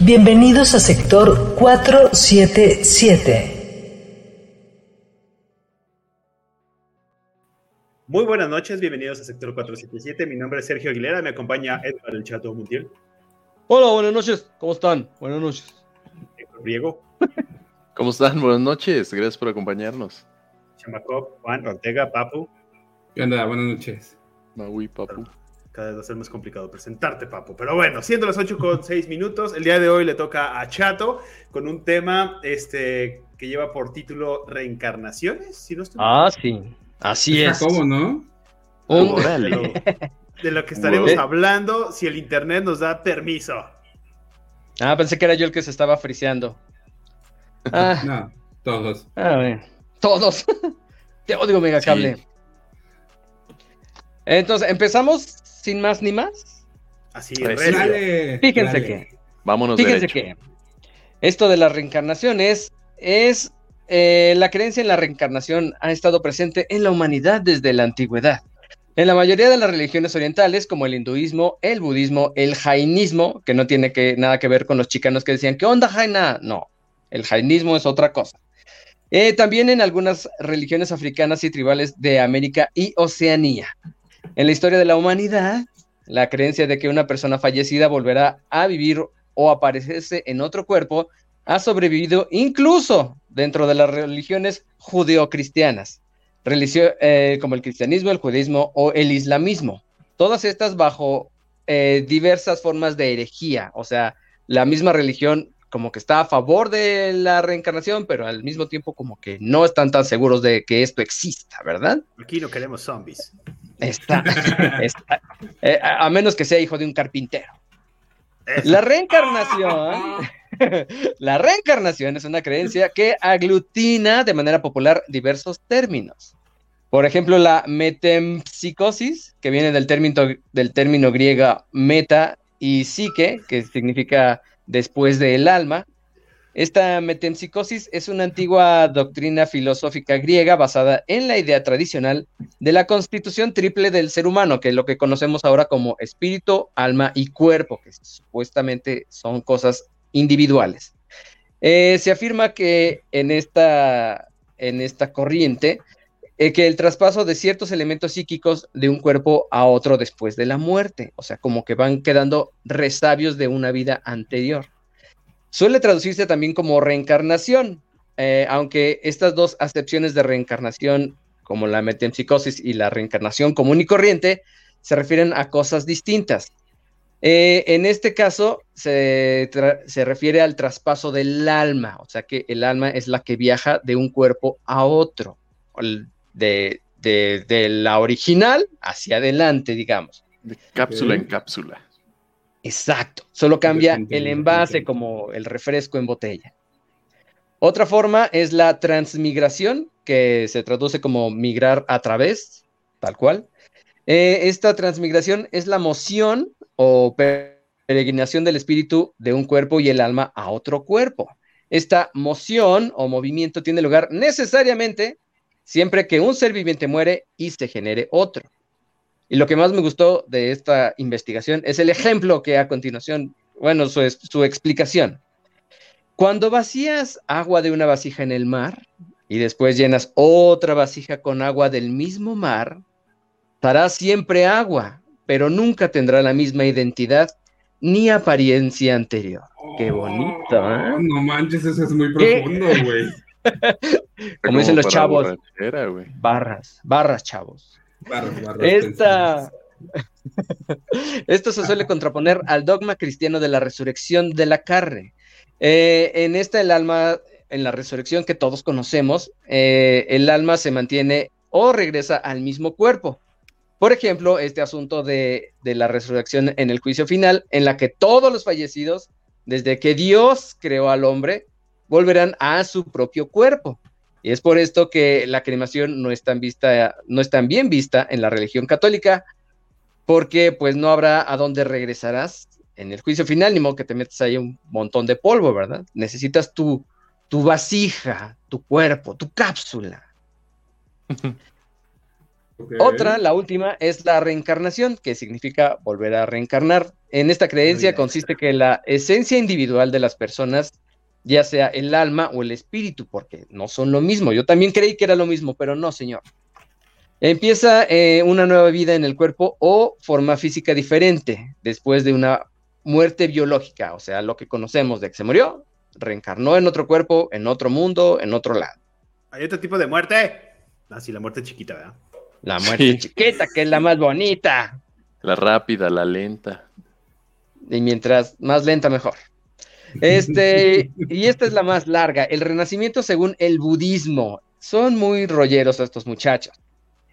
Bienvenidos a sector 477. Muy buenas noches, bienvenidos a sector 477. Mi nombre es Sergio Aguilera, me acompaña Edgar el Chato Mundial. Hola, buenas noches, ¿cómo están? Buenas noches. Diego. ¿Cómo están? Buenas noches, gracias por acompañarnos. Chamacop, Juan Ortega, Papu. ¿Qué onda? Buenas noches. Maui, Papu. Cada vez va a ser más complicado presentarte, Papu. Pero bueno, siendo las 8 con 6 minutos, el día de hoy le toca a Chato con un tema este, que lleva por título Reencarnaciones, si no estoy Ah, sí. Así es. ¿Cómo, no? Un- de, lo, de lo que estaremos hablando si el internet nos da permiso. Ah, pensé que era yo el que se estaba friseando. Ah, No, todos. ah. Todos. Te odio, Megacable. Entonces, ¿empezamos sin más ni más? Así, Pues, recio. Dale, Fíjense dale. que, Vámonos fíjense derecho. que esto de las reencarnaciones es eh, la creencia en la reencarnación ha estado presente en la humanidad desde la antigüedad. En la mayoría de las religiones orientales, como el hinduismo, el budismo, el jainismo, que no tiene que, nada que ver con los chicanos que decían, ¿qué onda, Jaina? No, el jainismo es otra cosa. Eh, también en algunas religiones africanas y tribales de América y Oceanía. En la historia de la humanidad, la creencia de que una persona fallecida volverá a vivir o aparecerse en otro cuerpo ha sobrevivido incluso dentro de las religiones judeocristianas, eh, como el cristianismo, el judaísmo o el islamismo. Todas estas bajo eh, diversas formas de herejía, o sea, la misma religión como que está a favor de la reencarnación, pero al mismo tiempo como que no están tan seguros de que esto exista, ¿verdad? Aquí no queremos zombies. Está, está- eh, a menos que sea hijo de un carpintero. La reencarnación, la reencarnación es una creencia que aglutina de manera popular diversos términos. Por ejemplo, la metempsicosis, que viene del término, del término griego meta y psique, que significa después del alma. Esta metempsicosis es una antigua doctrina filosófica griega basada en la idea tradicional de la constitución triple del ser humano, que es lo que conocemos ahora como espíritu, alma y cuerpo, que supuestamente son cosas individuales. Eh, se afirma que en esta, en esta corriente, eh, que el traspaso de ciertos elementos psíquicos de un cuerpo a otro después de la muerte, o sea, como que van quedando resabios de una vida anterior. Suele traducirse también como reencarnación, eh, aunque estas dos acepciones de reencarnación como la metempsicosis y la reencarnación común y corriente, se refieren a cosas distintas. Eh, en este caso, se, se refiere al traspaso del alma, o sea que el alma es la que viaja de un cuerpo a otro, de, de- de la original hacia adelante, digamos. De cápsula en cápsula. Exacto, solo cambia el envase como el refresco en botella. Otra forma es la transmigración, que se traduce como migrar a través, tal cual. Eh, esta transmigración es la moción o pe- peregrinación del espíritu de un cuerpo y el alma a otro cuerpo. Esta moción o movimiento tiene lugar necesariamente siempre que un ser viviente muere y se genere otro. Y lo que más me gustó de esta investigación es el ejemplo que a continuación, bueno, su, es- su explicación. Cuando vacías agua de una vasija en el mar y después llenas otra vasija con agua del mismo mar, dará siempre agua, pero nunca tendrá la misma identidad ni apariencia anterior. Qué bonito, ¿eh? Oh, No manches, eso es muy profundo, güey. Como dicen los chavos. Barras, barras, chavos. Esta... Esto se suele contraponer al dogma cristiano de la resurrección de la carne. Eh, en esta, el alma, en la resurrección que todos conocemos, eh, el alma se mantiene o regresa al mismo cuerpo. Por ejemplo, este asunto de, de la resurrección en el juicio final, en la que todos los fallecidos desde que Dios creó al hombre, volverán a su propio cuerpo. Y es por esto que la cremación no es tan vista, no es tan bien vista en la religión católica, porque pues no habrá a dónde regresarás en el juicio final, ni modo que te metas ahí un montón de polvo, ¿verdad? Necesitas tu, tu vasija, tu cuerpo, tu cápsula. Otra, la última, es la reencarnación, que significa volver a reencarnar. En esta creencia consiste que la esencia individual de las personas, ya sea el alma o el espíritu, porque no son lo mismo. Yo también creí que era lo mismo, pero no, señor. Empieza eh, una nueva vida en el cuerpo o forma física diferente después de una muerte biológica, o sea, lo que conocemos de que se murió, reencarnó en otro cuerpo, en otro mundo, en otro lado. ¿Hay otro tipo de muerte? Ah, sí, la muerte chiquita, ¿verdad? La muerte Sí. chiquita, que es la más bonita. La rápida, la lenta. Y mientras más lenta, mejor. Este, y esta es la más larga. El renacimiento según el budismo. Son muy rolleros estos muchachos.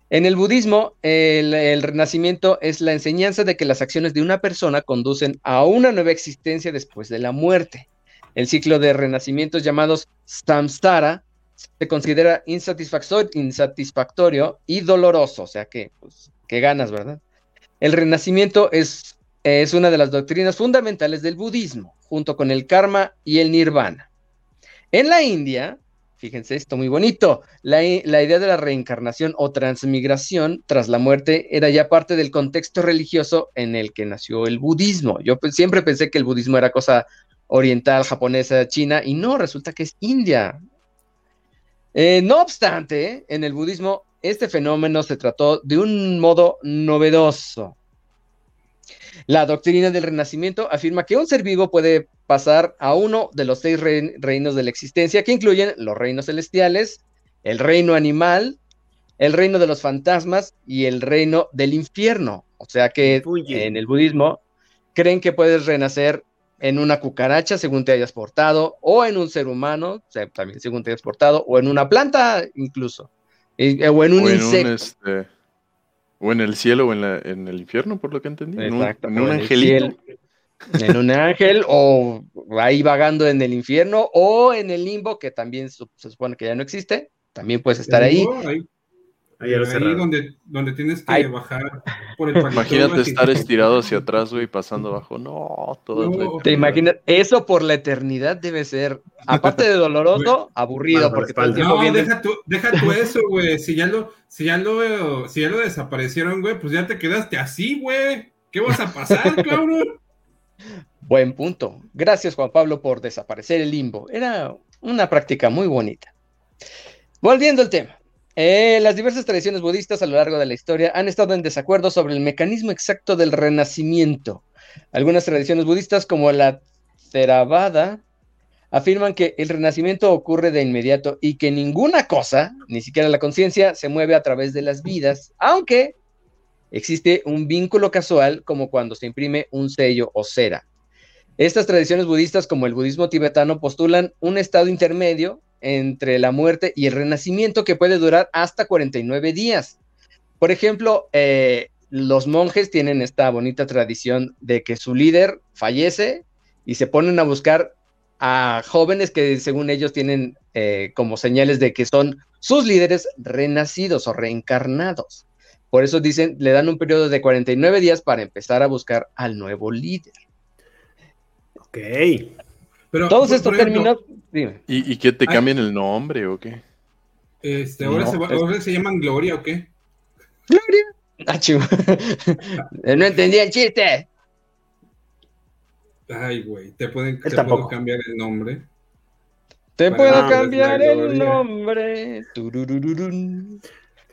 En el budismo, el, el renacimiento es la enseñanza de que las acciones de una persona conducen a una nueva existencia después de la muerte. El ciclo de renacimientos llamados samsara se considera insatisfactor- insatisfactorio y doloroso, o sea que, pues, que ganas, ¿verdad? El renacimiento es es una de las doctrinas fundamentales del budismo, junto con el karma y el nirvana. En la India, fíjense esto muy bonito, la, la idea de la reencarnación o transmigración tras la muerte era ya parte del contexto religioso en el que nació el budismo. Yo pues, siempre pensé que el budismo era cosa oriental, japonesa, china, y no, resulta que es India. Eh, no obstante, en el budismo este fenómeno se trató de un modo novedoso. La doctrina del renacimiento afirma que un ser vivo puede pasar a uno de los seis rein- reinos de la existencia, que incluyen los reinos celestiales, el reino animal, el reino de los fantasmas y el reino del infierno. O sea que en el budismo creen que puedes renacer en una cucaracha según te hayas portado, o en un ser humano, o sea, también según te hayas portado, o en una planta incluso, y- o en un o en insecto. un este. O en el cielo o en, la- en el infierno, por lo que entendí. En un, Exacto, en o un en el angelito. cielo, en un ángel o ahí vagando en el infierno o en el limbo, que también su- se supone que ya no existe, también puedes estar ahí. Ahí, ahí, donde, donde tienes que Ahí. bajar por el. Imagínate estar estirado hacia atrás, güey, pasando abajo. No, todo No. ¿Te imaginas? Eso por la eternidad debe ser, aparte de doloroso, aburrido, Mal porque todo el tiempo No, viendo- deja tú, deja tú eso, güey. Si ya lo, si ya lo, si ya lo desaparecieron, güey, pues ya te quedaste así, güey. ¿Qué vas a pasar, cabrón? Buen punto. Gracias, Juan Pablo, por desaparecer el limbo. Era una práctica muy bonita. Volviendo al tema. Eh, las diversas tradiciones budistas a lo largo de la historia han estado en desacuerdo sobre el mecanismo exacto del renacimiento. Algunas tradiciones budistas, como la Theravada, afirman que el renacimiento ocurre de inmediato y que ninguna cosa, ni siquiera la conciencia, se mueve a través de las vidas, aunque existe un vínculo casual como cuando se imprime un sello o cera. Estas tradiciones budistas, como el budismo tibetano, postulan un estado intermedio entre la muerte y el renacimiento que puede durar hasta 49 días. Por ejemplo, eh, los monjes tienen esta bonita tradición de que su líder fallece y se ponen a buscar a jóvenes que según ellos tienen eh, como señales de que son sus líderes renacidos o reencarnados. Por eso dicen, le dan un periodo de 49 días para empezar a buscar al nuevo líder. Ok. Pero, Todos por- estos términos, dime. ¿Y, y que te Ay. cambian el nombre o qué? Este, ahora, No, se, va- es- ahora se llaman Gloria, ¿o qué? Ah, chivo. no entendí el chiste. Ay, güey, te pueden te puedo cambiar el nombre. Te Para puedo cambiar el gloria. nombre. Tururururun.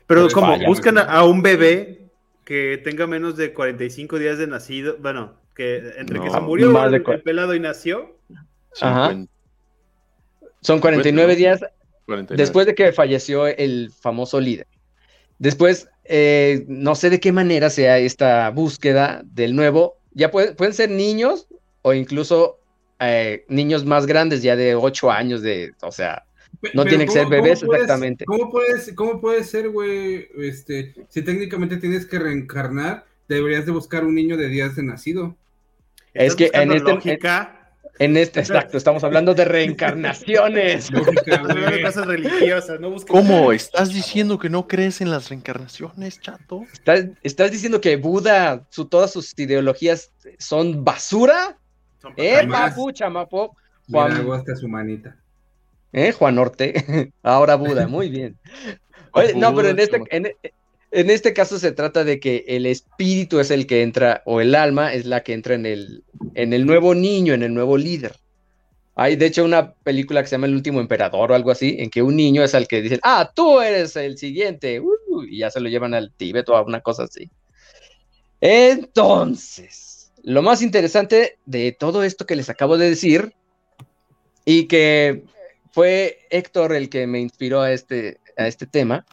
Pero Pues como buscan a, a un bebé que tenga menos de 45 días de nacido, bueno, que entre que No, se murió el, el pelado y nació, Ajá. 50, Son 49 ¿no? días 49. después de que falleció el famoso líder. Después, eh, no sé de qué manera sea esta búsqueda del nuevo. Ya puede- pueden ser niños o incluso eh, niños más grandes, ya de 8 años, de, o sea, No tiene que ser ¿cómo- cómo bebés puedes- exactamente. ¿Cómo puedes, cómo puede ser, güey? Este, si técnicamente tienes que reencarnar, deberías de buscar un niño de días de nacido. Es que en este- lógica, En este, exacto, estamos hablando de reencarnaciones. De cosas religiosas, no ¿Cómo? ¿Estás diciendo que no crees en las reencarnaciones, chato? ¿Estás, estás diciendo que Buda, su, todas sus ideologías son basura? Son Eh, papas. más. papu, chamapo. Mira, Juan, hasta su manita. ¿eh? Juan Orte. Ahora Buda, muy bien. Oye, no, pero en este, en, en este caso se trata de que el espíritu es el que entra, o el alma es la que entra en el, en el nuevo niño, en el nuevo líder. Hay, de hecho, una película que se llama El último emperador o algo así, en que un niño es al que dicen, ah, tú eres el siguiente, uh, y ya se lo llevan al Tíbet o a una cosa así. Entonces, lo más interesante de todo esto que les acabo de decir, y que fue Héctor el que me inspiró a este, a este tema,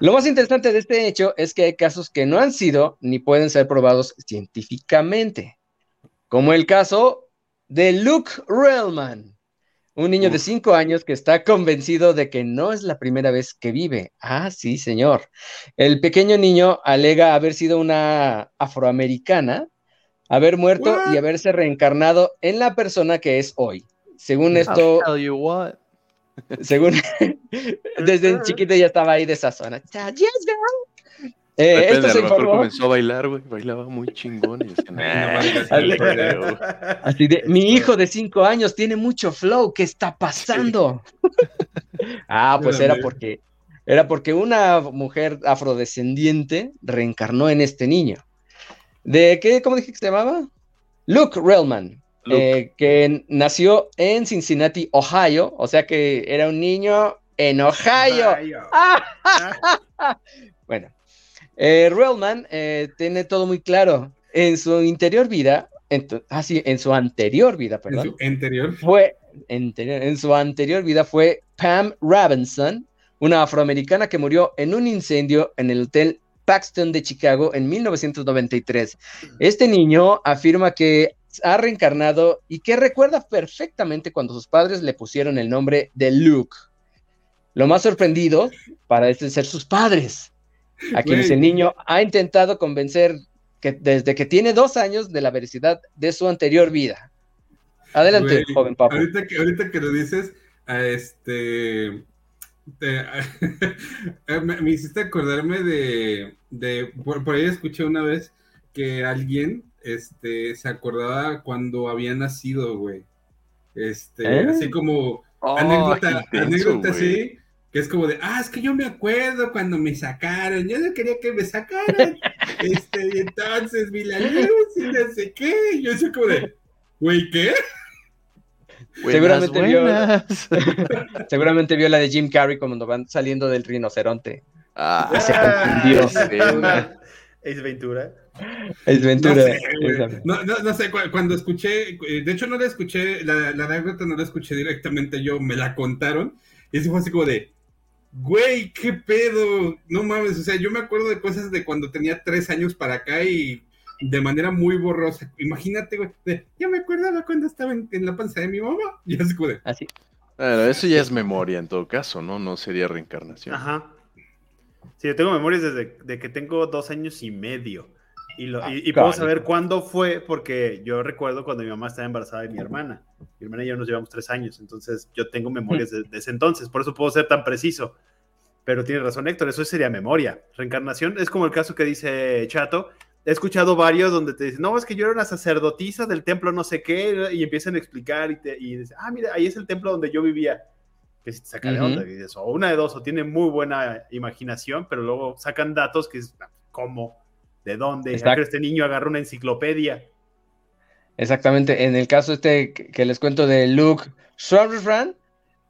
lo más interesante de este hecho es que hay casos que no han sido ni pueden ser probados científicamente, como el caso de Luke Relman, un niño de Uf. 5 años que está convencido de que no es la primera vez que vive. Ah, sí, señor. El pequeño niño alega haber sido una afroamericana, haber muerto y haberse reencarnado en la persona que es hoy. Según esto, I'll tell you what. según desde chiquito ya estaba ahí de esa zona. Yes, girl. Eh, Depende, esto a se lo mejor informó comenzó a bailar, güey. Bailaba muy creo. así de, mi hijo de cinco años tiene mucho flow, ¿qué está pasando? ah, pues era porque era porque una mujer afrodescendiente reencarnó en este niño. ¿De qué? ¿Cómo dije que se llamaba? Luke Relman. Eh, que nació en Cincinnati, Ohio, o sea que era un niño en Ohio. Ohio. ¡Ah! Bueno, eh, Relman eh, tiene todo muy claro. En su interior vida, en, ah, sí, en su anterior vida, En perdón, su interior. fue, anterior- en su anterior vida fue Pam Robinson, una afroamericana que murió en un incendio en el hotel Paxton de Chicago en 1993. Este niño afirma que ha reencarnado y que recuerda perfectamente cuando sus padres le pusieron el nombre de Luke. Lo más sorprendido para este ser sus padres, a quienes el niño ha intentado convencer que desde que tiene dos años de la veracidad de su anterior vida. Adelante, Güey, joven papo. Ahorita que, ahorita que lo dices, a este. te- eh, me, me hiciste acordarme de. de por, por ahí escuché una vez que alguien este, se acordaba cuando había nacido, güey. Este, ¿Eh? así como Oh, anécdota, intenso, anécdota así, que es como de, ah, es que yo me acuerdo cuando me sacaron, yo no quería que me sacaran, este, y entonces vi la luz y no sé qué, y yo soy como de, güey, ¿qué? Buenas, Seguramente vio-. Seguramente vio la de Jim Carrey cuando van saliendo del rinoceronte. Ah, se confundió. Es Ventura. Es No Ventura. sé, güey. Esa. no, no, no sé, cu- cuando escuché, eh, de hecho no la escuché, la, la anécdota no la escuché directamente yo, me la contaron, y eso fue así como de, güey, qué pedo, no mames, o sea, yo me acuerdo de cosas de cuando tenía tres años para acá y de manera muy borrosa, imagínate, güey, de, ya me acordaba cuando estaba en, en la panza de mi mamá, y así como de, Así. Bueno, eso ya es memoria en todo caso, ¿no? No sería reencarnación. Ajá. Sí, yo tengo memorias desde de que tengo dos años y medio. Y, lo- y- y puedo saber cuándo fue, porque yo recuerdo cuando mi mamá estaba embarazada de mi hermana. Mi hermana y yo nos llevamos tres años, entonces yo tengo memorias de, de ese entonces, por eso puedo ser tan preciso. Pero tiene razón Héctor, eso sería memoria. Reencarnación es como el caso que dice Chato. He escuchado varios donde te dicen, no, es que yo era una sacerdotisa del templo no sé qué, y empiezan a explicar y, te, y dicen, ah, mira, ahí es el templo donde yo vivía. Que si te saca de Ujú. onda, y dices, o una de dos, o tiene muy buena imaginación, pero luego sacan datos que es, ¿cómo? ¿De dónde? Exacto. ¿A qué Este niño agarra una enciclopedia. Exactamente. En el caso este que, les cuento de Luke Schwartzman,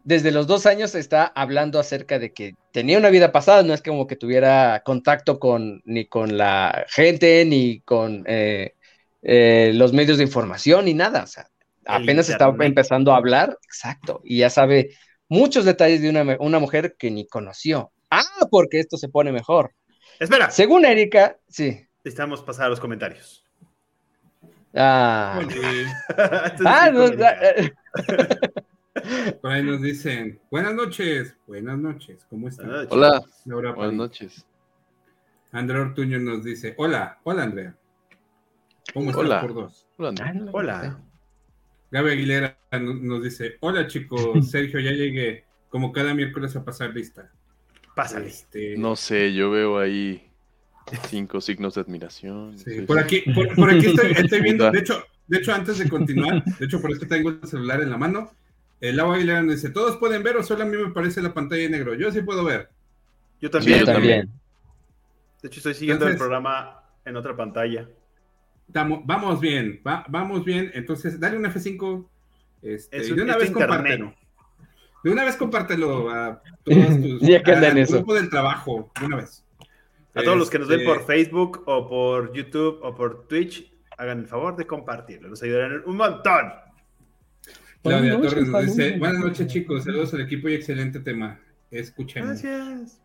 desde los dos años está hablando acerca de que tenía una vida pasada, no es como que tuviera contacto con ni con la gente, ni con eh, eh, los medios de información, ni nada. O sea, apenas estaba internet. empezando a hablar, exacto, y ya sabe muchos detalles de una mujer que ni conoció. Ah, porque esto se pone mejor. Espera, Según Erika, sí. necesitamos pasar a los comentarios. Ah, Ah, no, Erika. eh, por ahí nos dicen, buenas noches, buenas noches, ¿cómo están? Hola, Laura buenas París. noches. Andrea Ortuño nos dice, hola, hola Andrea. ¿Cómo estás Hola. por dos? Hola, Andrea. ah, Hola. Gaby Aguilera no- nos dice, hola chicos, Sergio, ya llegué, como cada miércoles a pasar lista. Pásale. Este, No sé, yo veo ahí cinco signos de admiración. sí, Sí, por aquí, por, por aquí estoy, estoy viendo, de hecho, de hecho, antes de continuar, de hecho, por eso tengo el celular en la mano, el Lau Aguilera nos dice, ¿todos pueden ver o solo a mí me parece la pantalla en negro? Yo sí puedo ver. Yo Sí, también. yo también. De hecho, estoy siguiendo el programa en otra pantalla. Tamo- vamos bien, va- vamos bien. Entonces, dale un F5. Este, Es y de una es vez internet. compártelo. De una vez compártelo a todos tus Ya que andan al en eso. grupo del trabajo, de una vez. A todos los que nos ven Este, por Facebook o por YouTube o por Twitch, hagan el favor de compartirlo. Nos ayudarán un montón. Claudia Buenas Torres noches, nos dice, buenas noches chicos, saludos al equipo y excelente tema. Escuchemos. Gracias.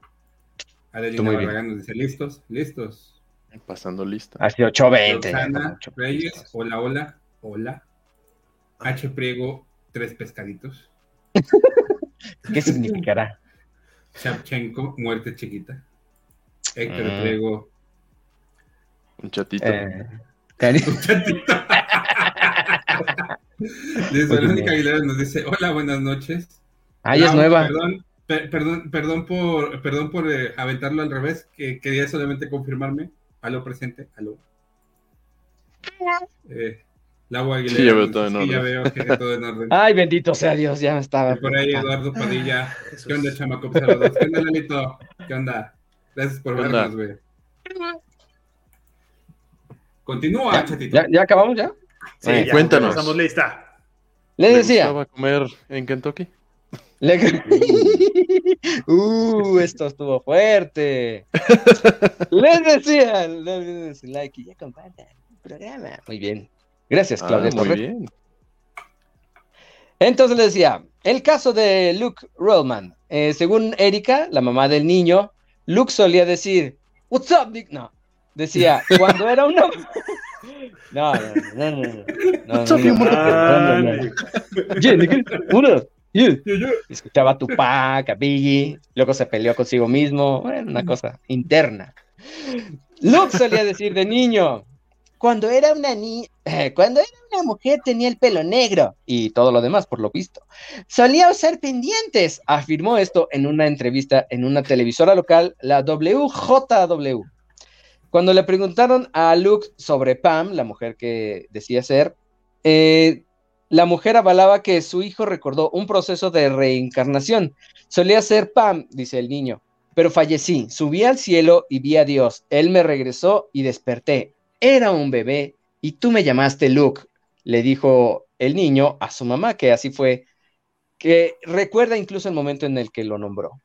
Adelina Muy bien. Barragán nos dice, listos, listos. Pasando lista. Así 820. ya, Roxana como ocho Reyes, pesitos. hola, hola, hola. H. Priego, tres pescaditos. ¿Qué significará? Shevchenko, muerte chiquita. Héctor Mm. Priego, Un chatito. Eh, cari- Chatito. Luis Muy Verónica bien. Aguilera nos dice, hola, buenas noches. Ah, ya es nueva. Perdón, per- perdón, perdón por, perdón por eh, aventarlo al revés, que quería solamente confirmarme. Aló, presente, aló. Eh, Lau Aguilera. Sí, ya veo todo en dice, "Sí, ya orden". veo que todo en orden. Ay, bendito sea Dios, ya me estaba. Y por ahí Eduardo Padilla. Jesús. ¿Qué onda, chamaco? Saludos. ¿Qué onda, Lalito? ¿Qué onda? Gracias por ¿Qué onda? vernos, güey. Continúa, ¿Ya, chatito. ya, ya acabamos ya? Sí, Eh, ya, cuéntanos. Estamos lista. Les ¿Te decía. gustaba comer en Kentucky? Le- uh, esto estuvo fuerte. Les decía, no olviden su like y ya compartan el programa. Muy bien. Gracias, Ah, Claudia muy Torres. bien. Entonces les decía, el caso de Luke Rollman. Eh, según Erika, la mamá del niño, Luke solía decir, What's up, Nick? No, decía, cuando era una... No, no, no, no, no, no, What's up, no. Escuchaba a Tupac, a Biggie, luego se peleó consigo mismo, bueno, una cosa interna. Luke solía decir de niño, cuando era una ni cuando era una mujer tenía el pelo negro y todo lo demás, por lo visto. Solía usar pendientes, afirmó esto en una entrevista en una televisora local, la WJW. Cuando le preguntaron a Luke sobre Pam, la mujer que decía ser, eh, la mujer avalaba que su hijo recordó un proceso de reencarnación. Solía ser Pam, dice el niño, pero fallecí, subí al cielo y vi a Dios. Él me regresó y desperté. Era un bebé y tú me llamaste Luke, le dijo el niño a su mamá, que así fue, que recuerda incluso el momento en el que lo nombró.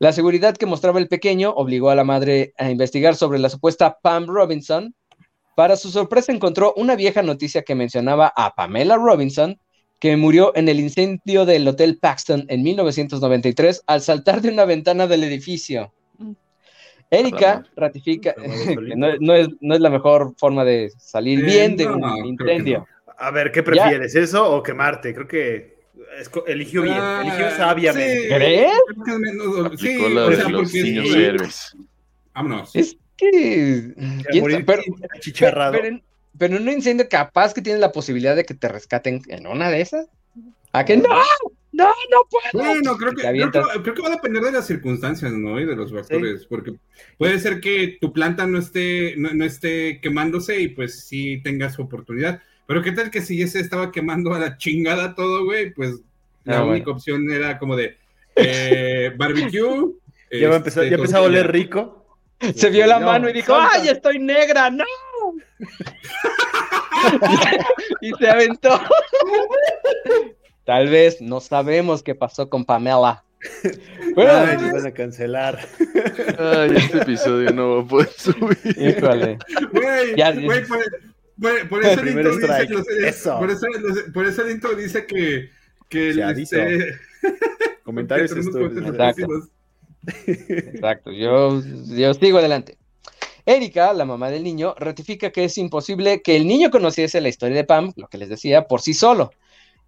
La seguridad que mostraba el pequeño obligó a la madre a investigar sobre la supuesta Pam Robinson. Para su sorpresa encontró una vieja noticia que mencionaba a Pamela Robinson, que murió en el incendio del Hotel Paxton en 1993 al saltar de una ventana del edificio. Erika ratifica no, no es, no es la mejor forma de salir Eh, bien de no, un incendio. A ver, ¿qué prefieres? ¿Eso o quemarte? Creo que eligió bien, Ah, eligió sabiamente. sí, ¿Crees? Sí, o sea, los es- héroes. Vámonos. Es que... Pero-. Pero, en- pero en un incendio capaz que tienes la posibilidad de que te rescaten en una de esas. ¿A que no? No, no puedo. Bueno, creo que, creo, que, creo que va a depender de las circunstancias, ¿no? Y de los factores, porque puede ser que tu planta no esté, no, no esté quemándose y pues sí tengas su oportunidad. Pero qué tal que si ese estaba quemando a la chingada todo, güey, pues la Ah, bueno. única opción era como de eh, barbecue. Ya, va a empezar, este, ya empezó a oler rico. Se vio la No, mano y dijo, salta. ¡ay, estoy negra! ¡No! y se aventó. Tal vez no sabemos qué pasó con Pamela. Bueno, Ay, nos van a cancelar. Ay, este episodio no va a poder subir. híjole. Güey, Ya- güey, por, por- por eso el intro dice, strike. los- Eso. por eso, los- por eso el intro dice que, que el, este, Comentarios que estúpidos. Exacto, yo, yo sigo adelante. Erika, la mamá del niño, ratifica que es imposible que el niño conociese la historia de Pam, lo que les decía, por sí solo.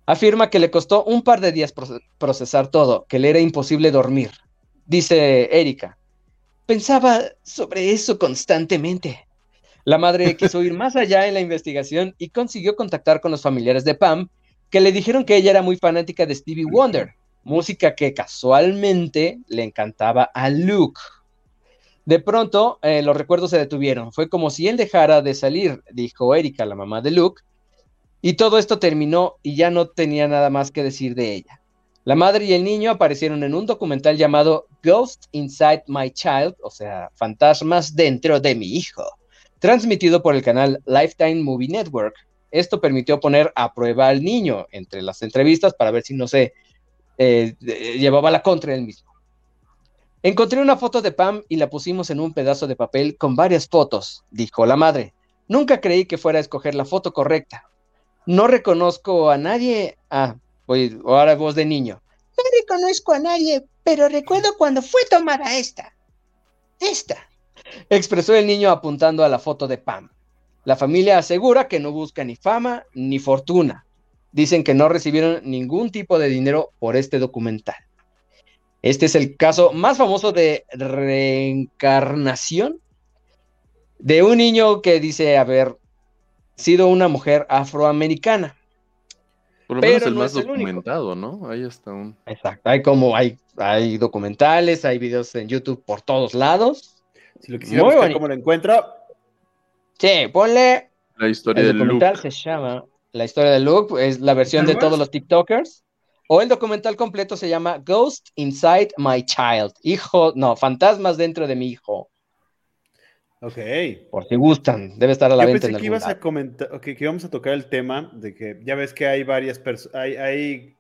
Afirma que le costó un par de días proce- procesar todo, que le era imposible dormir. Dice Erika, pensaba sobre eso constantemente. La madre quiso ir más allá en la investigación y consiguió contactar con los familiares de Pam, que le dijeron que ella era muy fanática de Stevie Wonder, música que casualmente le encantaba a Luke. De pronto, eh, los recuerdos se detuvieron. Fue como si él dejara de salir, dijo Erika, la mamá de Luke, y todo esto terminó y ya no tenía nada más que decir de ella. La madre y el niño aparecieron en un documental llamado Ghost Inside My Child, o sea, Fantasmas dentro de mi hijo, transmitido por el canal Lifetime Movie Network. Esto permitió poner a prueba al niño entre las entrevistas para ver si no se eh, llevaba la contra él mismo. Encontré una foto de Pam y la pusimos en un pedazo de papel con varias fotos, dijo la madre. Nunca creí que fuera a escoger la foto correcta. No reconozco a nadie. Ah, oye, ahora voz de niño. No reconozco a nadie, pero recuerdo cuando fue tomada esta. Esta. Expresó el niño apuntando a la foto de Pam. La familia asegura que no busca ni fama ni fortuna. Dicen que no recibieron ningún tipo de dinero por este documental. Este es el caso más famoso de reencarnación de un niño que dice haber sido una mujer afroamericana. Por lo menos el más documentado, ¿no? Ahí está un. Exacto, hay como hay, hay documentales, hay videos en YouTube por todos lados. Si lo quisiera buscar cómo lo encuentro. Sí, ponle. La historia el documental se llama La historia de Luke, es la versión de todos los TikTokers. O el documental completo se llama Ghost Inside My Child. Hijo, no, fantasmas dentro de mi hijo. Ok. Por si gustan, debe estar a la Yo venta. Pensé que ibas a comentar, que íbamos a tocar el tema de que ya ves que hay varias personas, hay, hay,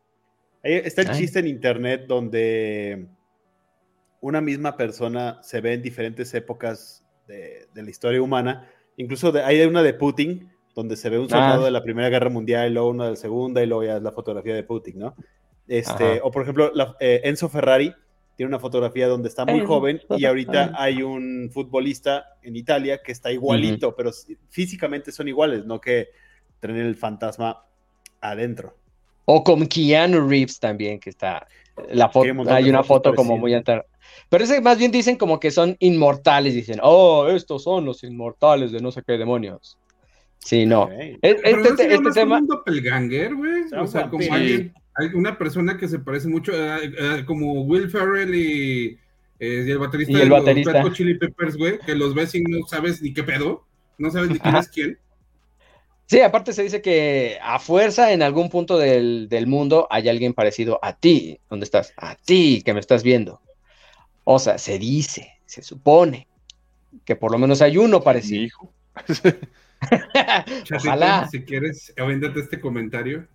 está el chiste en internet donde una misma persona se ve en diferentes épocas de, la historia humana. Incluso hay una de Putin, donde se ve un soldado ah. de la Primera Guerra Mundial, y luego una de la Segunda, y luego ya es la fotografía de Putin, ¿no? Este, o por ejemplo, eh, Enzo Ferrari tiene una fotografía donde está muy joven y ahorita hay un futbolista en Italia que está igualito, pero físicamente son iguales, no que traen el fantasma adentro. O con Keanu Reeves también, que está la foto, hay una foto como muy alta. Pero ese más bien dicen como que son inmortales, dicen, oh, estos son los inmortales de no sé qué demonios. Sí, no. Este, este, este tema. Un doppelganger, güey. O sea, como alguien hay una persona que se parece mucho como Will Ferrell y, eh, el baterista de los Chili Peppers, güey, que los ves y no sabes ni qué pedo, no sabes ni quién es quién. Sí, aparte se dice que a fuerza en algún punto del, mundo hay alguien parecido a ti. ¿Dónde estás? A ti, que me estás viendo. O sea, se dice, se supone que por lo menos hay uno parecido. Hijo. Ojalá. Si quieres, avéntate este comentario.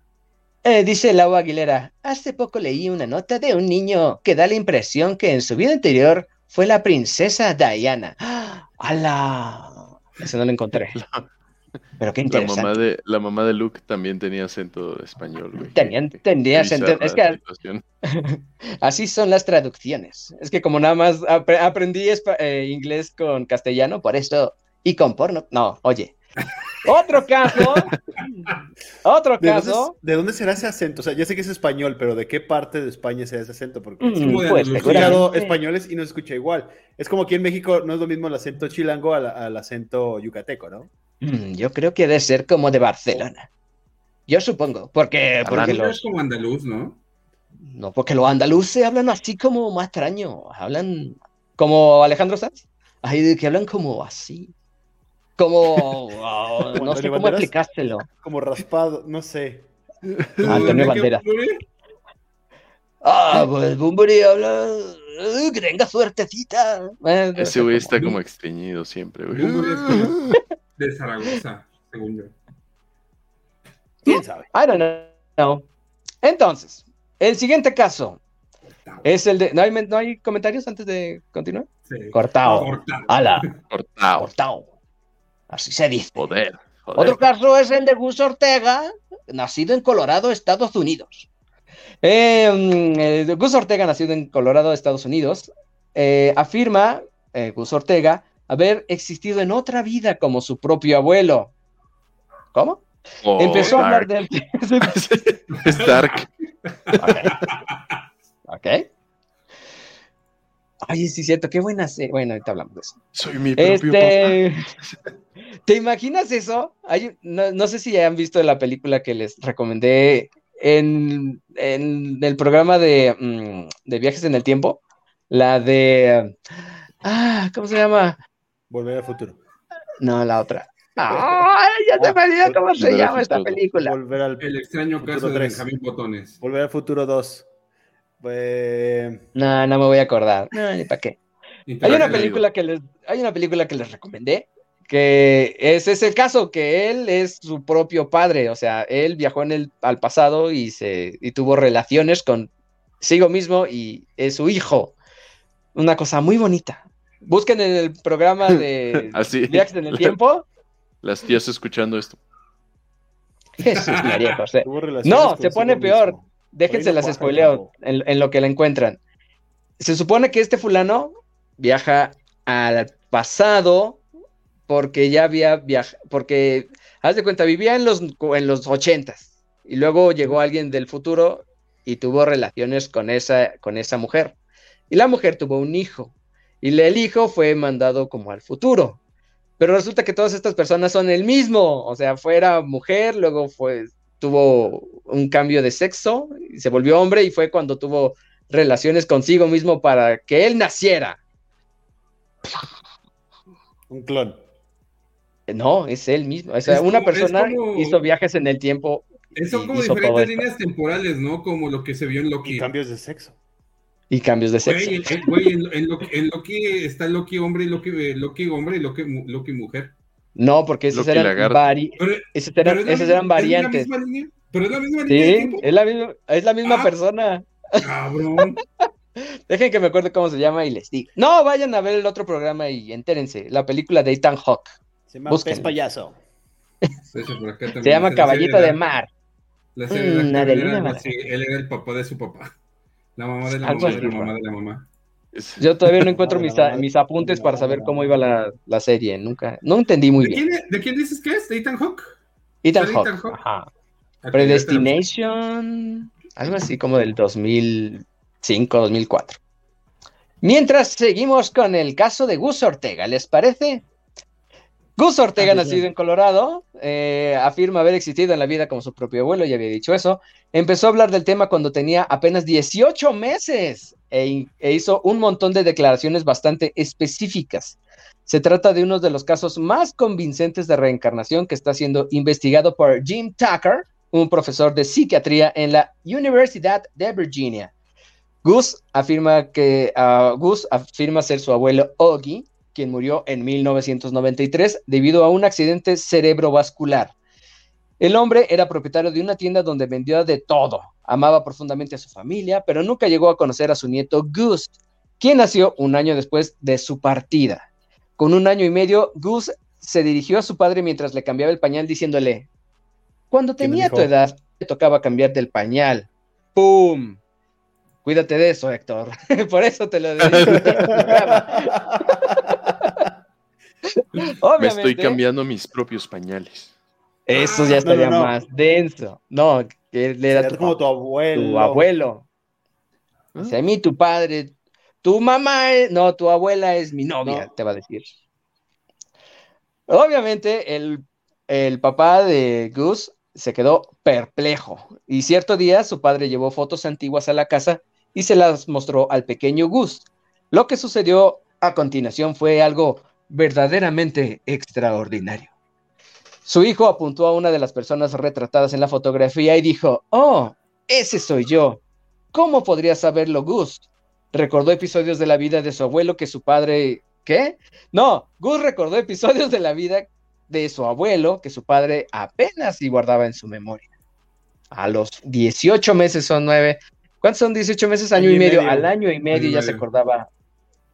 Eh, dice Lau Aguilera, hace poco leí una nota de un niño que da la impresión que en su vida anterior fue la princesa Diana. ¡Hala! Ese no lo encontré. Pero qué interesante. La mamá, de, la mamá de Luke también tenía acento español, güey. Tenían, tenía acento. Es que así son las traducciones. Es que como nada más aprendí eh, inglés con castellano, por esto, y con porno. No, oye, otro caso. otro caso. ¿De dónde será ese acento? O sea, ya sé que es español, pero ¿de qué parte de España será ese acento? Porque mm, pues, he escuchado españoles y no se escucha igual. Es como aquí en México no es lo mismo el acento chilango al, acento yucateco, ¿no? Mm, yo creo que debe ser como de Barcelona. Yo supongo, porque, porque los... es como andaluz, ¿no? No, porque los andaluces hablan así como más extraño. Hablan como Alejandro Sanz. Ay, que hablan como así. Como, no sé cómo explicárselo. Como raspado, no sé. Antonio Banderas. Ah, pues Bumburi habla. que tenga suertecita. Ese güey está como extrañido siempre, güey. De Zaragoza, según yo. ¿Quién sabe? I don't know. Entonces, el siguiente caso es el de. ¿No hay, ¿no hay comentarios antes de continuar? Sí. Cortado. Cortado. Ala. Cortado. Cortado. Así se dice. Joder, Otro caso es el de Gus Ortega, nacido en Colorado, Estados Unidos. Eh, Gus Ortega, nacido en Colorado, Estados Unidos, eh, afirma, eh, Gus Ortega, haber existido en otra vida como su propio abuelo. ¿Cómo? Oh, Empezó a hablar del... Stark. ok. Ok. Ay, sí, cierto, qué buena serie. Bueno, ahorita hablamos de eso. Soy mi propio este... ¿Te imaginas eso? Hay, no, sé si ya han visto la película que les recomendé en, el programa de, mm, de, viajes en el tiempo, la de... Ah, ¿Cómo se llama? Volver al futuro. No, la otra. ¡Ay, ya te me olvidó cómo se llama esta película! Volver al el extraño caso de Benjamín Botones. Volver al futuro 2. Pues... No, no me voy a acordar. No, ni para qué. Hay una película que les, hay una película que les recomendé que ese es el caso, que él es su propio padre, o sea, él viajó en el, al pasado y, se, y tuvo relaciones con sigo mismo y es su hijo. Una cosa muy bonita. Busquen en el programa de Así, Viajes en el Tiempo. Las tías escuchando esto. Jesús María José. No, se pone peor. Déjense las spoileo en, en lo que la encuentran. Se supone que este fulano viaja al pasado porque ya había viajado, porque, haz de cuenta, vivía en los, en los ochentas y luego llegó alguien del futuro y tuvo relaciones con esa, con esa mujer. Y la mujer tuvo un hijo y el hijo fue mandado como al futuro. Pero resulta que todas estas personas son el mismo, o sea, fuera mujer, luego fue, tuvo un cambio de sexo, y se volvió hombre y fue cuando tuvo relaciones consigo mismo para que él naciera. Un clon. No, es él mismo. O sea, una persona hizo viajes en el tiempo. Son como diferentes líneas temporales, ¿no? Como lo que se vio en Loki. Y cambios de sexo. Y cambios de sexo. Güey, en, Loki, está Loki hombre y Loki, eh, Loki hombre y Loki, Loki mujer. No, porque esos eran, esos eran, esos eran variantes. pero es la misma línea. Sí, es la misma, es la misma ah, persona. Cabrón. Dejen que me acuerde cómo se llama y les digo. No, vayan a ver el otro programa y entérense. La película de Ethan Hawke. Se llama Pez Payaso. Se llama Caballito de Mar. La serie mm, era, él era el papá de su papá. La mamá de la mamá de la mamá de la mamá. Yo todavía no encuentro mis, mis apuntes para saber cómo iba la, la, serie. Nunca, no entendí muy bien. ¿De quién dices que es? ¿De Ethan Hawke? Ethan Hawke. Ajá. Predestination, algo así como del 2005, 2004. Mientras seguimos con el caso de Gus Ortega, ¿les parece? Gus Ortega, nacido en Colorado, eh, afirma haber existido en la vida como su propio abuelo, ya había dicho eso. Empezó a hablar del tema cuando tenía apenas 18 meses e, e, hizo un montón de declaraciones bastante específicas. Se trata de uno de los casos más convincentes de reencarnación que está siendo investigado por Jim Tucker, un profesor de psiquiatría en la Universidad de Virginia. Gus afirma que uh, Gus afirma ser su abuelo Oggy, quien murió en 1993 debido a un accidente cerebrovascular. El hombre era propietario de una tienda donde vendió de todo. Amaba profundamente a su familia, pero nunca llegó a conocer a su nieto Gus, quien nació un año después de su partida. Con un año y medio, Gus se dirigió a su padre mientras le cambiaba el pañal diciéndole, cuando tenía tu edad, te tocaba cambiarte el pañal. ¡Pum! Cuídate de eso, Héctor. Por eso te lo digo. Me estoy cambiando mis propios pañales. Eso ya estaría más denso. No, él era tu, como tu abuelo. Tu abuelo. ¿Ah? a mí tu padre, tu mamá, no, tu abuela es mi novia, te va a decir. Obviamente, el, el papá de Gus se quedó perplejo y cierto día su padre llevó fotos antiguas a la casa y se las mostró al pequeño Gus. Lo que sucedió a continuación fue algo verdaderamente extraordinario. Su hijo apuntó a una de las personas retratadas en la fotografía y dijo, oh, ese soy yo. ¿Cómo podría saberlo Gus? Recordó episodios de la vida de su abuelo que su padre... ¿Qué? No, Gus recordó episodios de la vida de su abuelo que su padre apenas y guardaba en su memoria. A los 18 meses son nueve. ¿Cuántos son 18 meses? Año, y, medio. Al año y medio ya se acordaba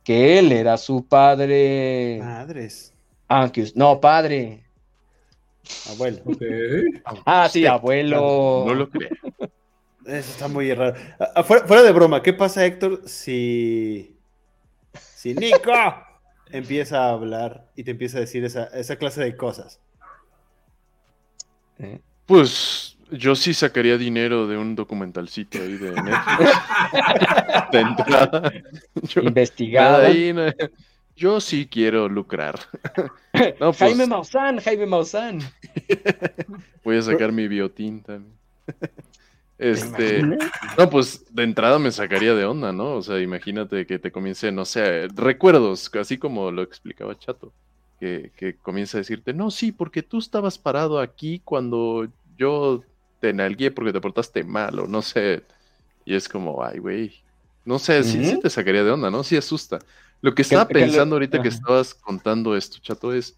que él era su padre. Madres. Aunque, no, padre. Abuelo. Ah, sí, abuelo. No lo creo. Eso está muy raro. Ah, fuera, de broma, ¿qué pasa, Héctor, si. Si Nico empieza a hablar y te empieza a decir esa, esa clase de cosas? ¿Eh? Pues yo sí sacaría dinero de un documentalcito ahí de Netflix. de entrada. Investigado. yo sí quiero lucrar. Pues Jaime Maussan, Jaime Maussan. Voy a sacar mi biotín también. Este, no, pues de entrada me sacaría de onda, ¿no? O sea, imagínate que te comience, no sé, recuerdos, así como lo explicaba Chato, que, que comienza a decirte, no, sí, porque tú estabas parado aquí cuando yo te nalgué porque te portaste mal, o no sé. Y es como, ay, güey. No sé, sí, te sacaría de onda, ¿no? Sí asusta. Lo que estaba pensando ahorita que estabas contando esto, Chato, es,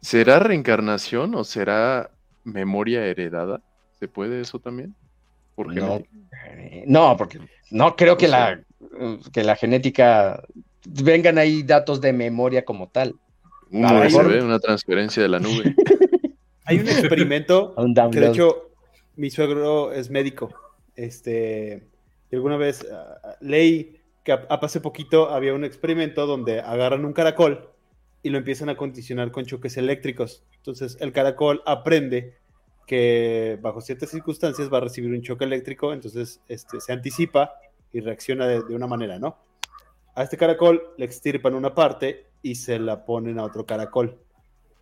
¿será reencarnación o será memoria heredada? ¿Se puede eso también? no, eh, no, porque no creo que, la, que la genética vengan ahí datos de memoria como tal. una transferencia de la nube. Hay un experimento que de hecho mi suegro es médico. Este, alguna vez uh, leí que hace poquito había un experimento donde agarran un caracol y lo empiezan a condicionar con choques eléctricos. Entonces el caracol aprende que bajo ciertas circunstancias va a recibir un choque eléctrico, entonces este, se anticipa y reacciona de, una manera, ¿no? A este caracol le extirpan una parte y se la ponen a otro caracol.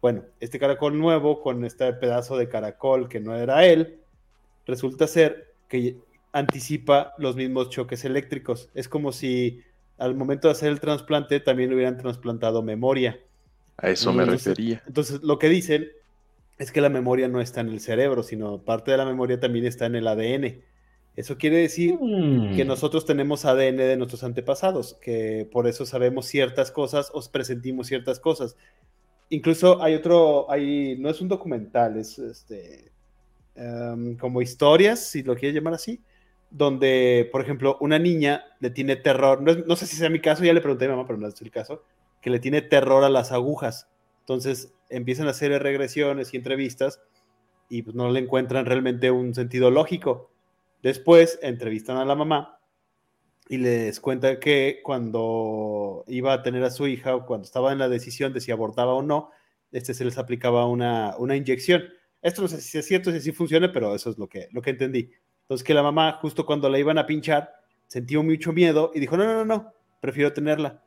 Bueno, este caracol nuevo con este pedazo de caracol que no era él, resulta ser que anticipa los mismos choques eléctricos. Es como si al momento de hacer el trasplante también hubieran trasplantado memoria. A eso me refería. Entonces, lo que dicen es que la memoria no está en el cerebro, sino parte de la memoria también está en el ADN. Eso quiere decir que mm. nosotros tenemos ADN de nuestros antepasados, que por eso sabemos ciertas cosas o presentimos ciertas cosas. Incluso hay otro, hay, no es un documental, es este, em, como historias, si lo quieres llamar así, donde, por ejemplo, una niña le tiene terror, no, no sé si sea mi caso, ya le pregunté a mi mamá, pero no es el caso, que le tiene terror a las agujas. Entonces empiezan a hacer regresiones y entrevistas y pues no le encuentran realmente un sentido lógico. Después entrevistan a la mamá y les cuenta que cuando iba a tener a su hija o cuando estaba en la decisión de si abortaba o no, este se les aplicaba una, una inyección. Esto no sé si es cierto, si funciona, pero eso es lo que, lo que entendí. Entonces que la mamá, justo cuando la iban a pinchar, sentió mucho miedo y dijo, no, no, no, no, prefiero tenerla.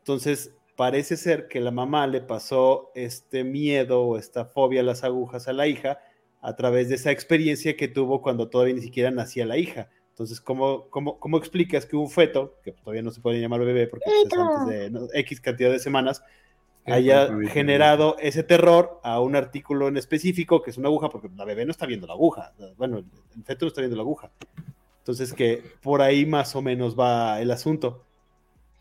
Entonces parece ser que la mamá le pasó este miedo o esta fobia a las agujas a la hija a través de esa experiencia que tuvo cuando todavía ni siquiera nacía la hija. Entonces, ¿cómo, cómo, cómo explicas que un feto, que todavía no se puede llamar bebé porque es antes de X cantidad de semanas, haya generado ese terror a un artículo en específico, que es una aguja, porque la bebé no está viendo la aguja, bueno, el feto no está viendo la aguja. Entonces, que por ahí más o menos va el asunto.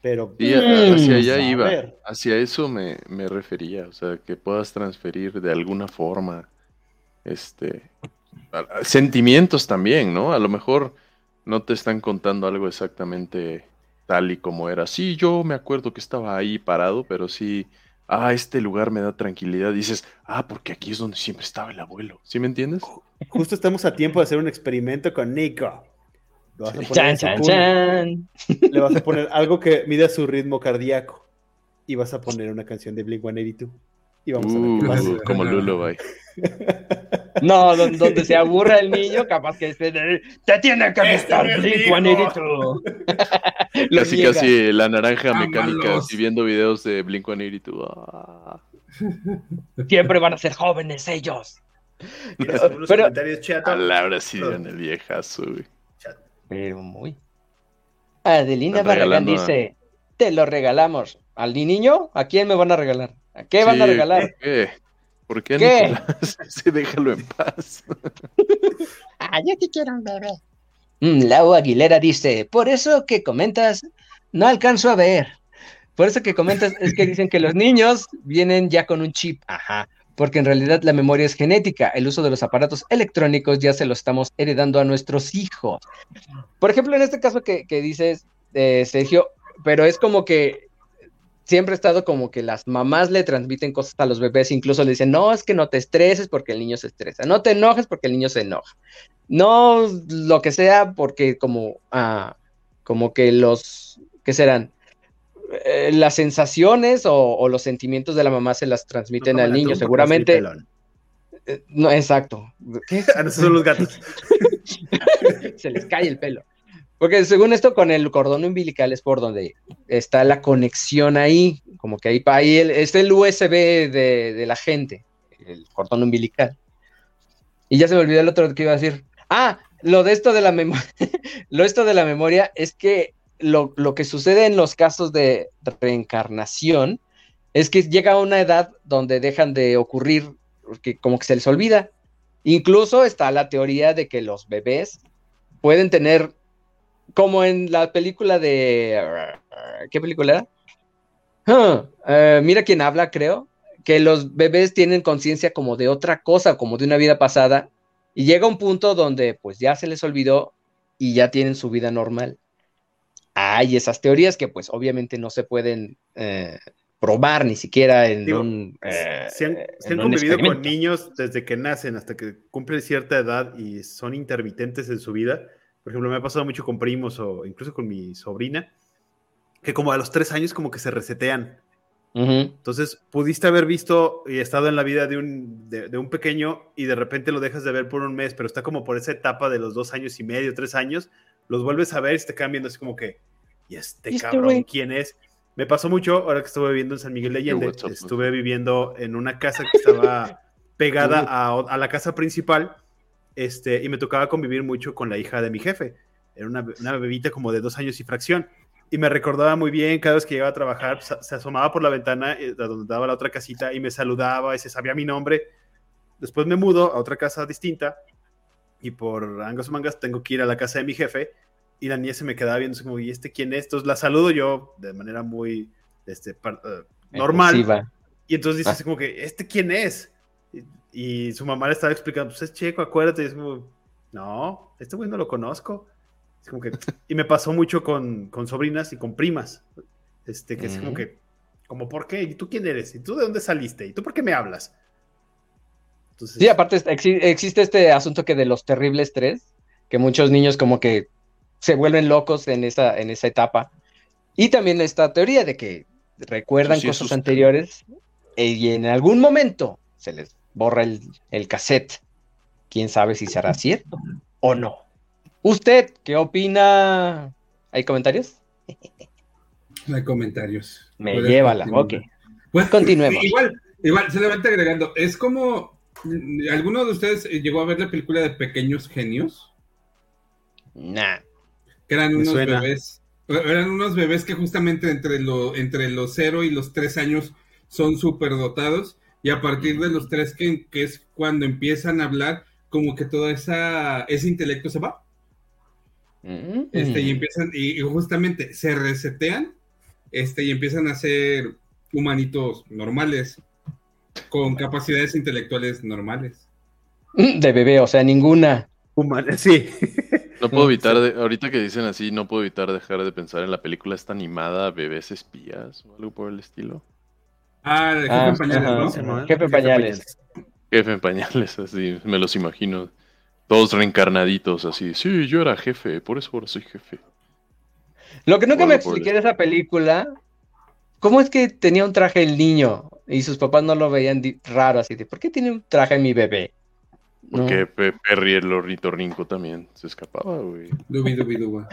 Pero y hacia allá iba, hacia eso me, refería, o sea, que puedas transferir de alguna forma este sentimientos también, ¿no? A lo mejor no te están contando algo exactamente tal y como era. Sí, yo me acuerdo que estaba ahí parado, pero sí, ah, este lugar me da tranquilidad. Dices, ah, porque aquí es donde siempre estaba el abuelo. ¿Sí me entiendes? Justo estamos a tiempo de hacer un experimento con Nico. Le vas a poner algo que mida su ritmo cardíaco. Y vas a poner una canción de Blink 182. Y vamos a ver qué pasa. Uh, como Lullaby. No, donde, se aburra el niño, capaz que esté te tiene que gustar Blink 182. casi, casi la naranja mecánica, y viendo videos de Blink 182. Ah. Siempre van a ser jóvenes ellos. Pero, palabras sí en el viejazo, güey. Pero muy. Adelina Barragán dice: Te lo regalamos. ¿Al niño? ¿A quién me van a regalar? ¿A qué van a regalar? ¿Qué? ¿Por qué, ¿Qué? sí, déjalo en paz. ah, yo te quiero un bebé. Mm, Lau Aguilera dice: Por eso que comentas, no alcanzo a ver. Por eso que comentas es que dicen que los niños vienen ya con un chip. Ajá porque en realidad la memoria es genética. El uso de los aparatos electrónicos ya se lo estamos heredando a nuestros hijos. Por ejemplo, en este caso que, dices, eh, Sergio, pero es como que siempre ha estado como que las mamás le transmiten cosas a los bebés, incluso le dicen, no, es que no te estreses porque el niño se estresa, no te enojes porque el niño se enoja, no lo que sea porque como, ah, como que los, ¿qué serán? Eh, las sensaciones o, los sentimientos de la mamá se las transmiten al niño, seguramente. Eh, no, exacto. Ah, son los gatos. se les cae el pelo. Porque según esto, con el cordón umbilical es por donde está la conexión ahí, como que ahí, ahí es el USB de, de, la gente, el cordón umbilical. Y ya se me olvidó el otro que iba a decir. Ah, lo de esto de la memoria, lo esto de la memoria es que lo, lo, que sucede en los casos de reencarnación es que llega a una edad donde dejan de ocurrir, porque como que se les olvida. Incluso está la teoría de que los bebés pueden tener, como en la película de... ¿Qué película era? Eh, mira quién habla, creo, que los bebés tienen conciencia como de otra cosa, como de una vida pasada, y llega un punto donde pues ya se les olvidó y ya tienen su vida normal. Hay esas teorías que pues obviamente no se pueden eh, probar ni siquiera en un... Eh, se han, convivido con niños desde que nacen hasta que cumplen cierta edad y son intermitentes en su vida. Por ejemplo, me ha pasado mucho con primos o incluso con mi sobrina, que como a los tres años como que se resetean. Entonces, pudiste haber visto y estado en la vida de un, de, un, pequeño y de repente lo dejas de ver por un mes, pero está como por esa etapa de los dos años y medio, tres años, los vuelves a ver y te quedan viendo así como que, ¿y este, este cabrón quién es? Me pasó mucho ahora que estuve viviendo en San Miguel de Allende. Estuve viviendo en una casa que estaba pegada a, la casa principal este, y me tocaba convivir mucho con la hija de mi jefe. Era una, una bebita como de dos años y fracción. Y me recordaba muy bien, cada vez que llegaba a trabajar, se asomaba por la ventana eh, donde daba la otra casita y me saludaba y se sabía mi nombre. Después me mudo a otra casa distinta y por angas o mangas tengo que ir a la casa de mi jefe y la niña se me quedaba viendo como, ¿y este quién es? Entonces la saludo yo de manera muy este, uh, normal. Y entonces dice ah. como que, ¿este quién es? Y, su mamá le estaba explicando, pues es checo, acuérdate. Y es como, no, este güey no lo conozco. Es como que, y me pasó mucho con, con sobrinas y con primas. Este, que es como que, como, ¿por qué? ¿Y tú quién eres? ¿Y tú de dónde saliste? ¿Y tú por qué me hablas? Entonces, sí, aparte existe este asunto que de los terribles tres, que muchos niños como que se vuelven locos en esa, en esa etapa. Y también esta teoría de que recuerdan cosas anteriores y en algún momento se les borra el, el cassette. Quién sabe si será cierto o no. ¿Usted qué opina? ¿Hay comentarios? No hay comentarios. Me lleva la, ok. Pues, Continuemos. Igual, igual, se levanta agregando. Es como. ¿Alguno de ustedes llegó a ver la película de Pequeños Genios? Nah que eran unos bebés, eran unos bebés que justamente entre, lo, entre los 0 y los 3 años son súper dotados y a partir de los 3 que, que, es cuando empiezan a hablar, como que todo esa, ese intelecto se va. Mm. Este, y empiezan, y, justamente se resetean este, y empiezan a ser humanitos normales, con capacidades intelectuales normales. De bebé, o sea, ninguna. Humana, sí. No puedo evitar, ahorita que dicen así, no puedo evitar dejar de pensar en la película esta animada Bebés Espías o algo por el estilo. Ah, de Jefe ah, Pañales, ¿no? Jefe Pañales. Jefe Pañales, así, me los imagino. Todos reencarnaditos, así. Sí, yo era jefe, por eso ahora soy jefe. Lo que nunca me expliqué de esa película, ¿cómo es que tenía un traje el niño y sus papás no lo veían raro así de, ¿por qué tiene un traje mi bebé? Porque Perry el ornitorrinco también se escapaba, güey. Dubi, dubi, duba.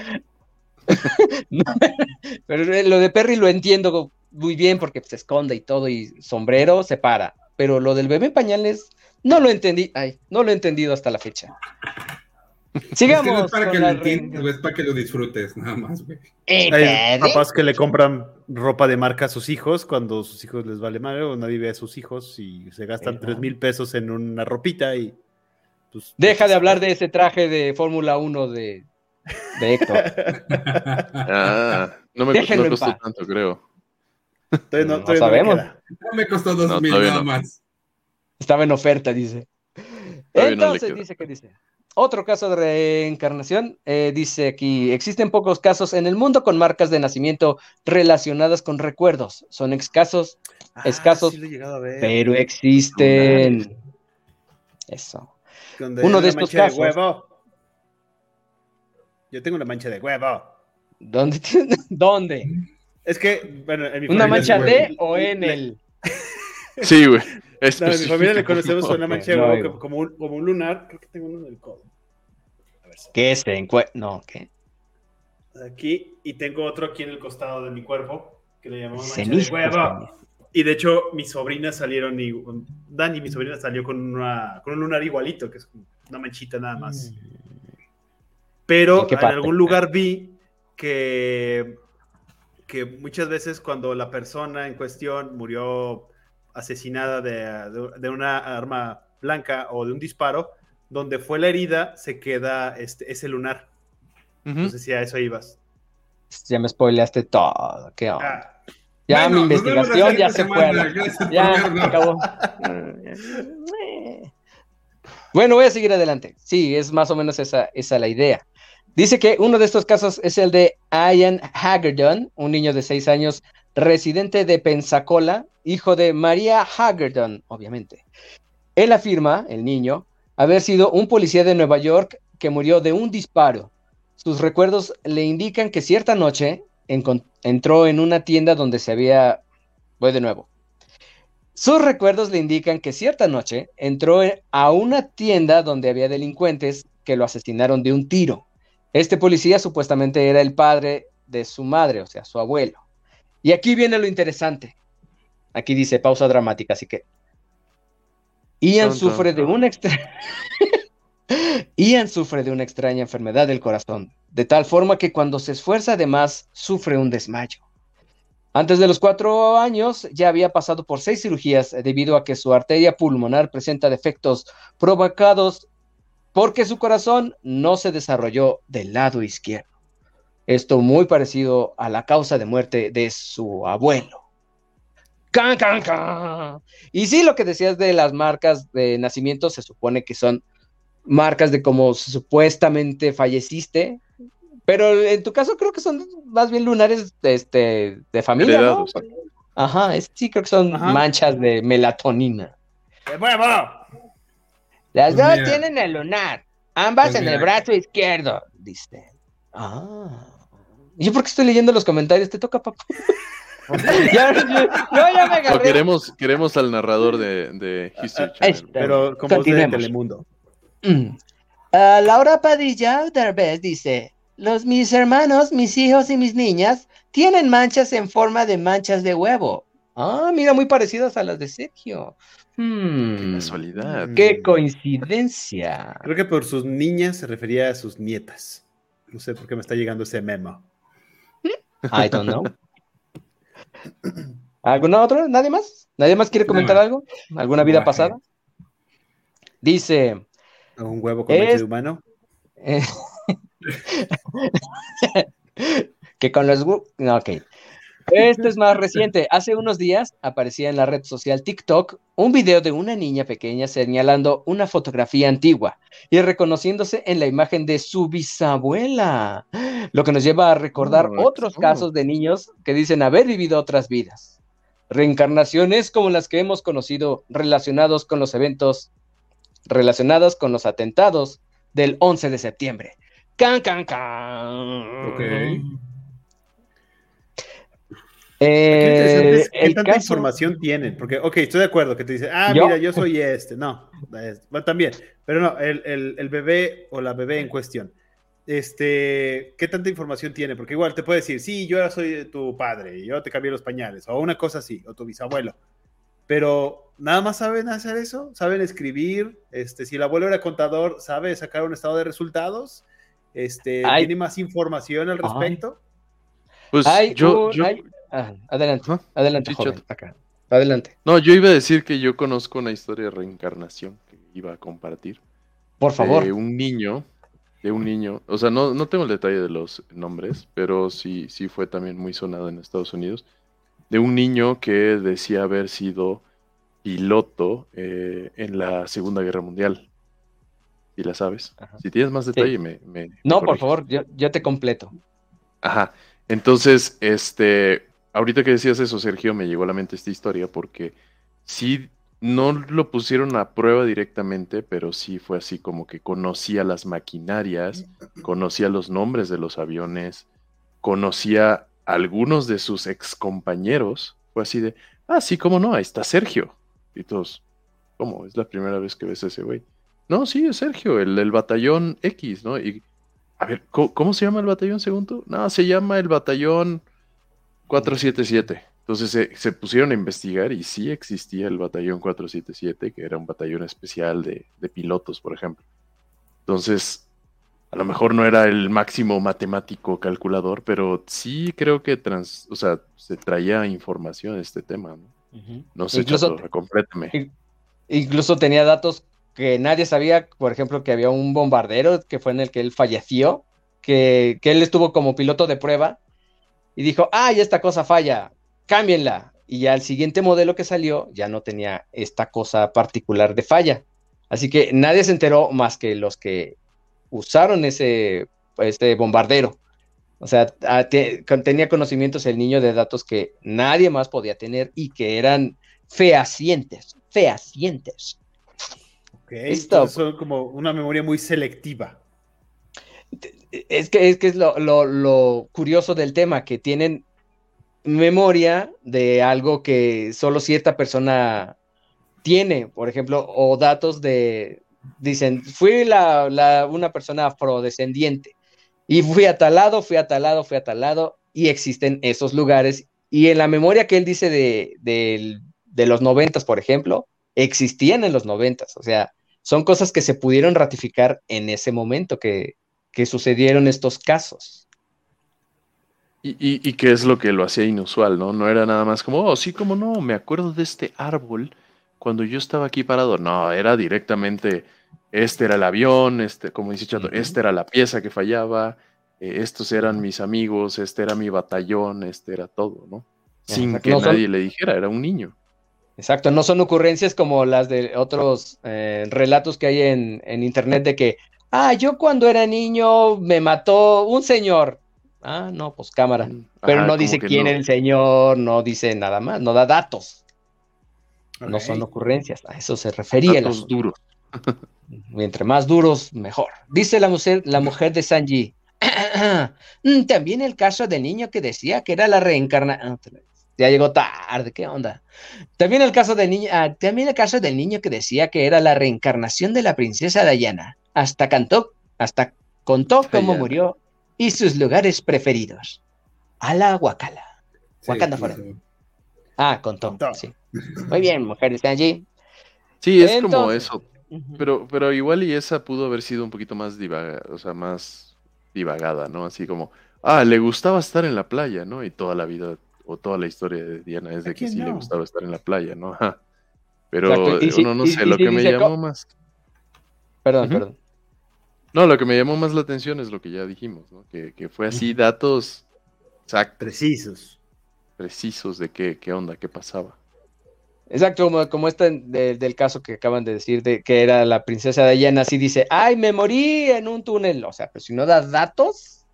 pero lo de Perry lo entiendo muy bien porque se esconde y todo y sombrero se para. Pero lo del bebé pañales no lo entendí. Ay, no lo he entendido hasta la fecha. Sigamos. Es, para que lo entiendas, es para que lo disfrutes, nada más, güey. Hay papás que le compran ropa de marca a sus hijos cuando sus hijos les vale madre o nadie ve a sus hijos y se gastan tres mil pesos en una ropita y pues, Deja de hablar de ese traje de Fórmula 1 de, de Héctor. ah, no me costó, tanto, creo. No, sabemos. No me costó dos mil nada más. Estaba en oferta, dice. Entonces, dice que dice. Otro caso de reencarnación, eh, dice aquí, existen pocos casos en el mundo con marcas de nacimiento relacionadas con recuerdos. Son escasos, ah, escasos, pero existen. Eso. Uno de estos casos. huevo. Yo tengo una mancha de huevo. ¿Dónde? ¿Dónde? Es que, bueno, en mi ¿Una mancha de o en el? Sí, güey. No, en mi familia le conocemos una mancha de huevo como, un, como un lunar. Creo que tengo uno en el codo. ¿Qué se encuentra? No, ¿qué? Aquí, y tengo otro aquí en el costado de mi cuerpo, que le llamamos mancha de huevo. Y de hecho, mis sobrinas salieron y Dani, mi sobrina, salió con, una, con un lunar igualito, que es una manchita nada más. Pero en, algún lugar vi que, que muchas veces cuando la persona en cuestión murió asesinada de, una arma blanca o de un disparo, donde fue la herida se queda este, ese lunar. No sé si a eso ibas. Ya me spoileaste todo. ¿Qué onda? Ah. Ya mi investigación ya se fue. Ya acabó. bueno, voy a seguir adelante. Sí, es más o menos esa, esa la idea. Dice que uno de estos casos es el de Ian Hagerdon, un niño de seis años residente de Pensacola, hijo de María Hagerdon, obviamente. Él afirma, el niño, haber sido un policía de Nueva York que murió de un disparo. Sus recuerdos le indican que cierta noche entró en una tienda donde se había... Voy de nuevo. Sus recuerdos le indican que cierta noche entró a una tienda donde había delincuentes que lo asesinaron de un tiro. Este policía supuestamente era el padre de su madre, o sea, su abuelo. Y aquí viene lo interesante. Aquí dice pausa dramática, así que. Ian sufre de una Ian sufre de una extraña enfermedad del corazón, de tal forma que cuando se esfuerza además sufre un desmayo. Antes de los cuatro años ya había pasado por seis cirugías debido a que su arteria pulmonar presenta defectos provocados porque su corazón no se desarrolló del lado izquierdo. Esto muy parecido a la causa de muerte de su abuelo. ¡Can, can, can! Y sí, lo que decías de las marcas de nacimiento se supone que son marcas de cómo supuestamente falleciste, pero en tu caso creo que son más bien lunares de, este, de familia, ¿no? Ajá, sí creo que son manchas de melatonina. ¡De las pues dos tienen el lunar, ambas pues en el brazo izquierdo, dice. Ah. ¿Yo por qué estoy leyendo los comentarios? Te toca, papá. ya, yo, ya me agarré. queremos, queremos al narrador de, de History ah, Channel. pero como voz de Telemundo. Mm. Uh, Laura Padilla Derbez dice: Los mis hermanos, mis hijos y mis niñas tienen manchas en forma de manchas de huevo. Ah, mira, muy parecidas a las de Sergio. Hmm, qué casualidad. Qué coincidencia. Creo que por sus niñas se refería a sus nietas. No sé por qué me está llegando ese memo. I don't know. ¿Alguna otra? ¿Nadie más? ¿Nadie más quiere comentar algo? ¿Alguna vida pasada? Dice. ¿Un huevo con leche de humano? que con los. ok. Este es más reciente. Hace unos días aparecía en la red social TikTok un video de una niña pequeña señalando una fotografía antigua y reconociéndose en la imagen de su bisabuela, lo que nos lleva a recordar otros casos de niños que dicen haber vivido otras vidas. Reencarnaciones como las que hemos conocido relacionados con los eventos relacionados con los atentados del 11 de septiembre. Can, can, can. Okay. Eh, ¿Qué tanta información tienen? Porque, ok, estoy de acuerdo que te dice, ah, mira, yo soy este. No, también. Pero no, el, bebé o la bebé en cuestión. Este, ¿qué tanta información tiene? Porque igual te puede decir, sí, yo soy tu padre, y yo te cambié los pañales, o una cosa así, o tu bisabuelo. Pero nada más saben hacer eso, saben escribir. Este, si el abuelo era contador, sabe sacar un estado de resultados. Este, tiene más información al respecto. Pues yo, adelante, adelante, acá. Adelante. No, yo iba a decir que yo conozco una historia de reencarnación que iba a compartir. Por favor. De un niño, de un niño, o sea, no, no tengo el detalle de los nombres, pero sí, sí fue también muy sonado en Estados Unidos, de un niño que decía haber sido piloto eh, en la Segunda Guerra Mundial. Si la sabes. Si tienes más detalle, me, No, por favor, yo, yo te completo. Ajá. Entonces, este, ahorita que decías eso, Sergio, me llegó a la mente esta historia porque sí, no lo pusieron a prueba directamente, pero sí fue así como que conocía las maquinarias, conocía los nombres de los aviones, conocía algunos de sus ex compañeros. Fue así de, ah, sí, cómo no, ahí está Sergio. Y todos, ¿cómo? Es la primera vez que ves a ese güey. No, sí, es Sergio, el del batallón X, ¿no? Y, a ver, ¿cómo, se llama el batallón según tú? No, se llama el batallón 477. Entonces se, pusieron a investigar y sí existía el batallón 477, que era un batallón especial de, pilotos, por ejemplo. Entonces, a lo mejor no era el máximo matemático calculador, pero sí creo que trans, o sea, se traía información de este tema, ¿no? No sé, incluso, complétame. Incluso tenía datos que nadie sabía, por ejemplo, que había un bombardero que fue en el que él falleció, que, que él estuvo como piloto de prueba y dijo, ay, esta cosa falla, cámbienla. Y ya el siguiente modelo que salió ya no tenía esta cosa particular de falla. Así que nadie se enteró más que los que usaron ese, este bombardero. O sea, tenía conocimientos el niño de datos que nadie más podía tener y que eran fehacientes, fehacientes. Ok, Esto son como una memoria muy selectiva. Es que es, que es lo, lo, curioso del tema, que tienen memoria de algo que solo cierta persona tiene, por ejemplo, o datos de, dicen, fui la, una persona afrodescendiente y fui a tal lado, fui a tal lado, fui a tal lado y existen esos lugares. Y en la memoria que él dice de, de, los noventas, por ejemplo, existían en los noventas. O sea, son cosas que se pudieron ratificar en ese momento que, que sucedieron estos casos. Y, y, y, qué es lo que lo hacía inusual, ¿no? No era nada más como, oh, sí, como no, me acuerdo de este árbol cuando yo estaba aquí parado, no, era directamente, este era el avión, este, como dice Chato, esta era la pieza que fallaba, eh, estos eran mis amigos, este era mi batallón, este era todo, ¿no? Sin que nadie le dijera, era un niño. Exacto, no son ocurrencias como las de otros eh, relatos que hay en, en, internet de que, ah, yo cuando era niño me mató un señor. Ah, no, pues cámara. Mm, Pero no dice quién es el señor, no dice nada más, no da datos. No son ocurrencias, a eso se refería. Los duros. Entre más duros, mejor. Dice la mujer, la mujer de Sanji. Mm, también el caso del niño que decía que era la reencarnación. Ah, ya llegó tarde, ¿qué onda? También el caso del niño, ah, también el caso del niño que decía que era la reencarnación de la princesa Diana. Hasta cantó, hasta contó cómo murió y sus lugares preferidos. A la Wakala. Wakanda Ah, contó, sí. Muy bien, mujeres están allí. Sí, es como eso. Pero, pero igual y esa pudo haber sido un poquito más divagada, o sea, más divagada, ¿no? Así como, ah, le gustaba estar en la playa, ¿no? Y toda la vida o toda la historia de Diana es de que sí le gustaba estar en la playa, ¿no? Pero uno no sé, lo que me llamó más. Perdón, perdón. No, lo que me llamó más la atención es lo que ya dijimos, ¿no? Que, que fue así, datos exactos. Precisos. Precisos de qué, qué onda, qué pasaba. Exacto, como, como este del caso que acaban de decir, de que era la princesa Diana, así dice, ay, me morí en un túnel. O sea, pero si no da datos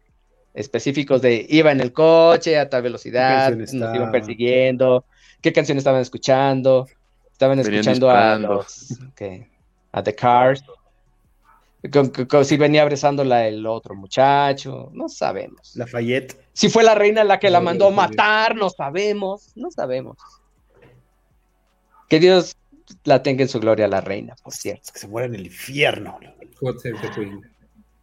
específicos de iba en el coche a tal velocidad, nos iban persiguiendo, qué canción estaban escuchando, estaban escuchando a los, a The Cars, si venía abrazándola el otro muchacho, no sabemos. Lafayette. Si fue la reina la que la mandó matar, no sabemos, no sabemos. Que Dios la tenga en su gloria la reina, por cierto. que se muera en el infierno.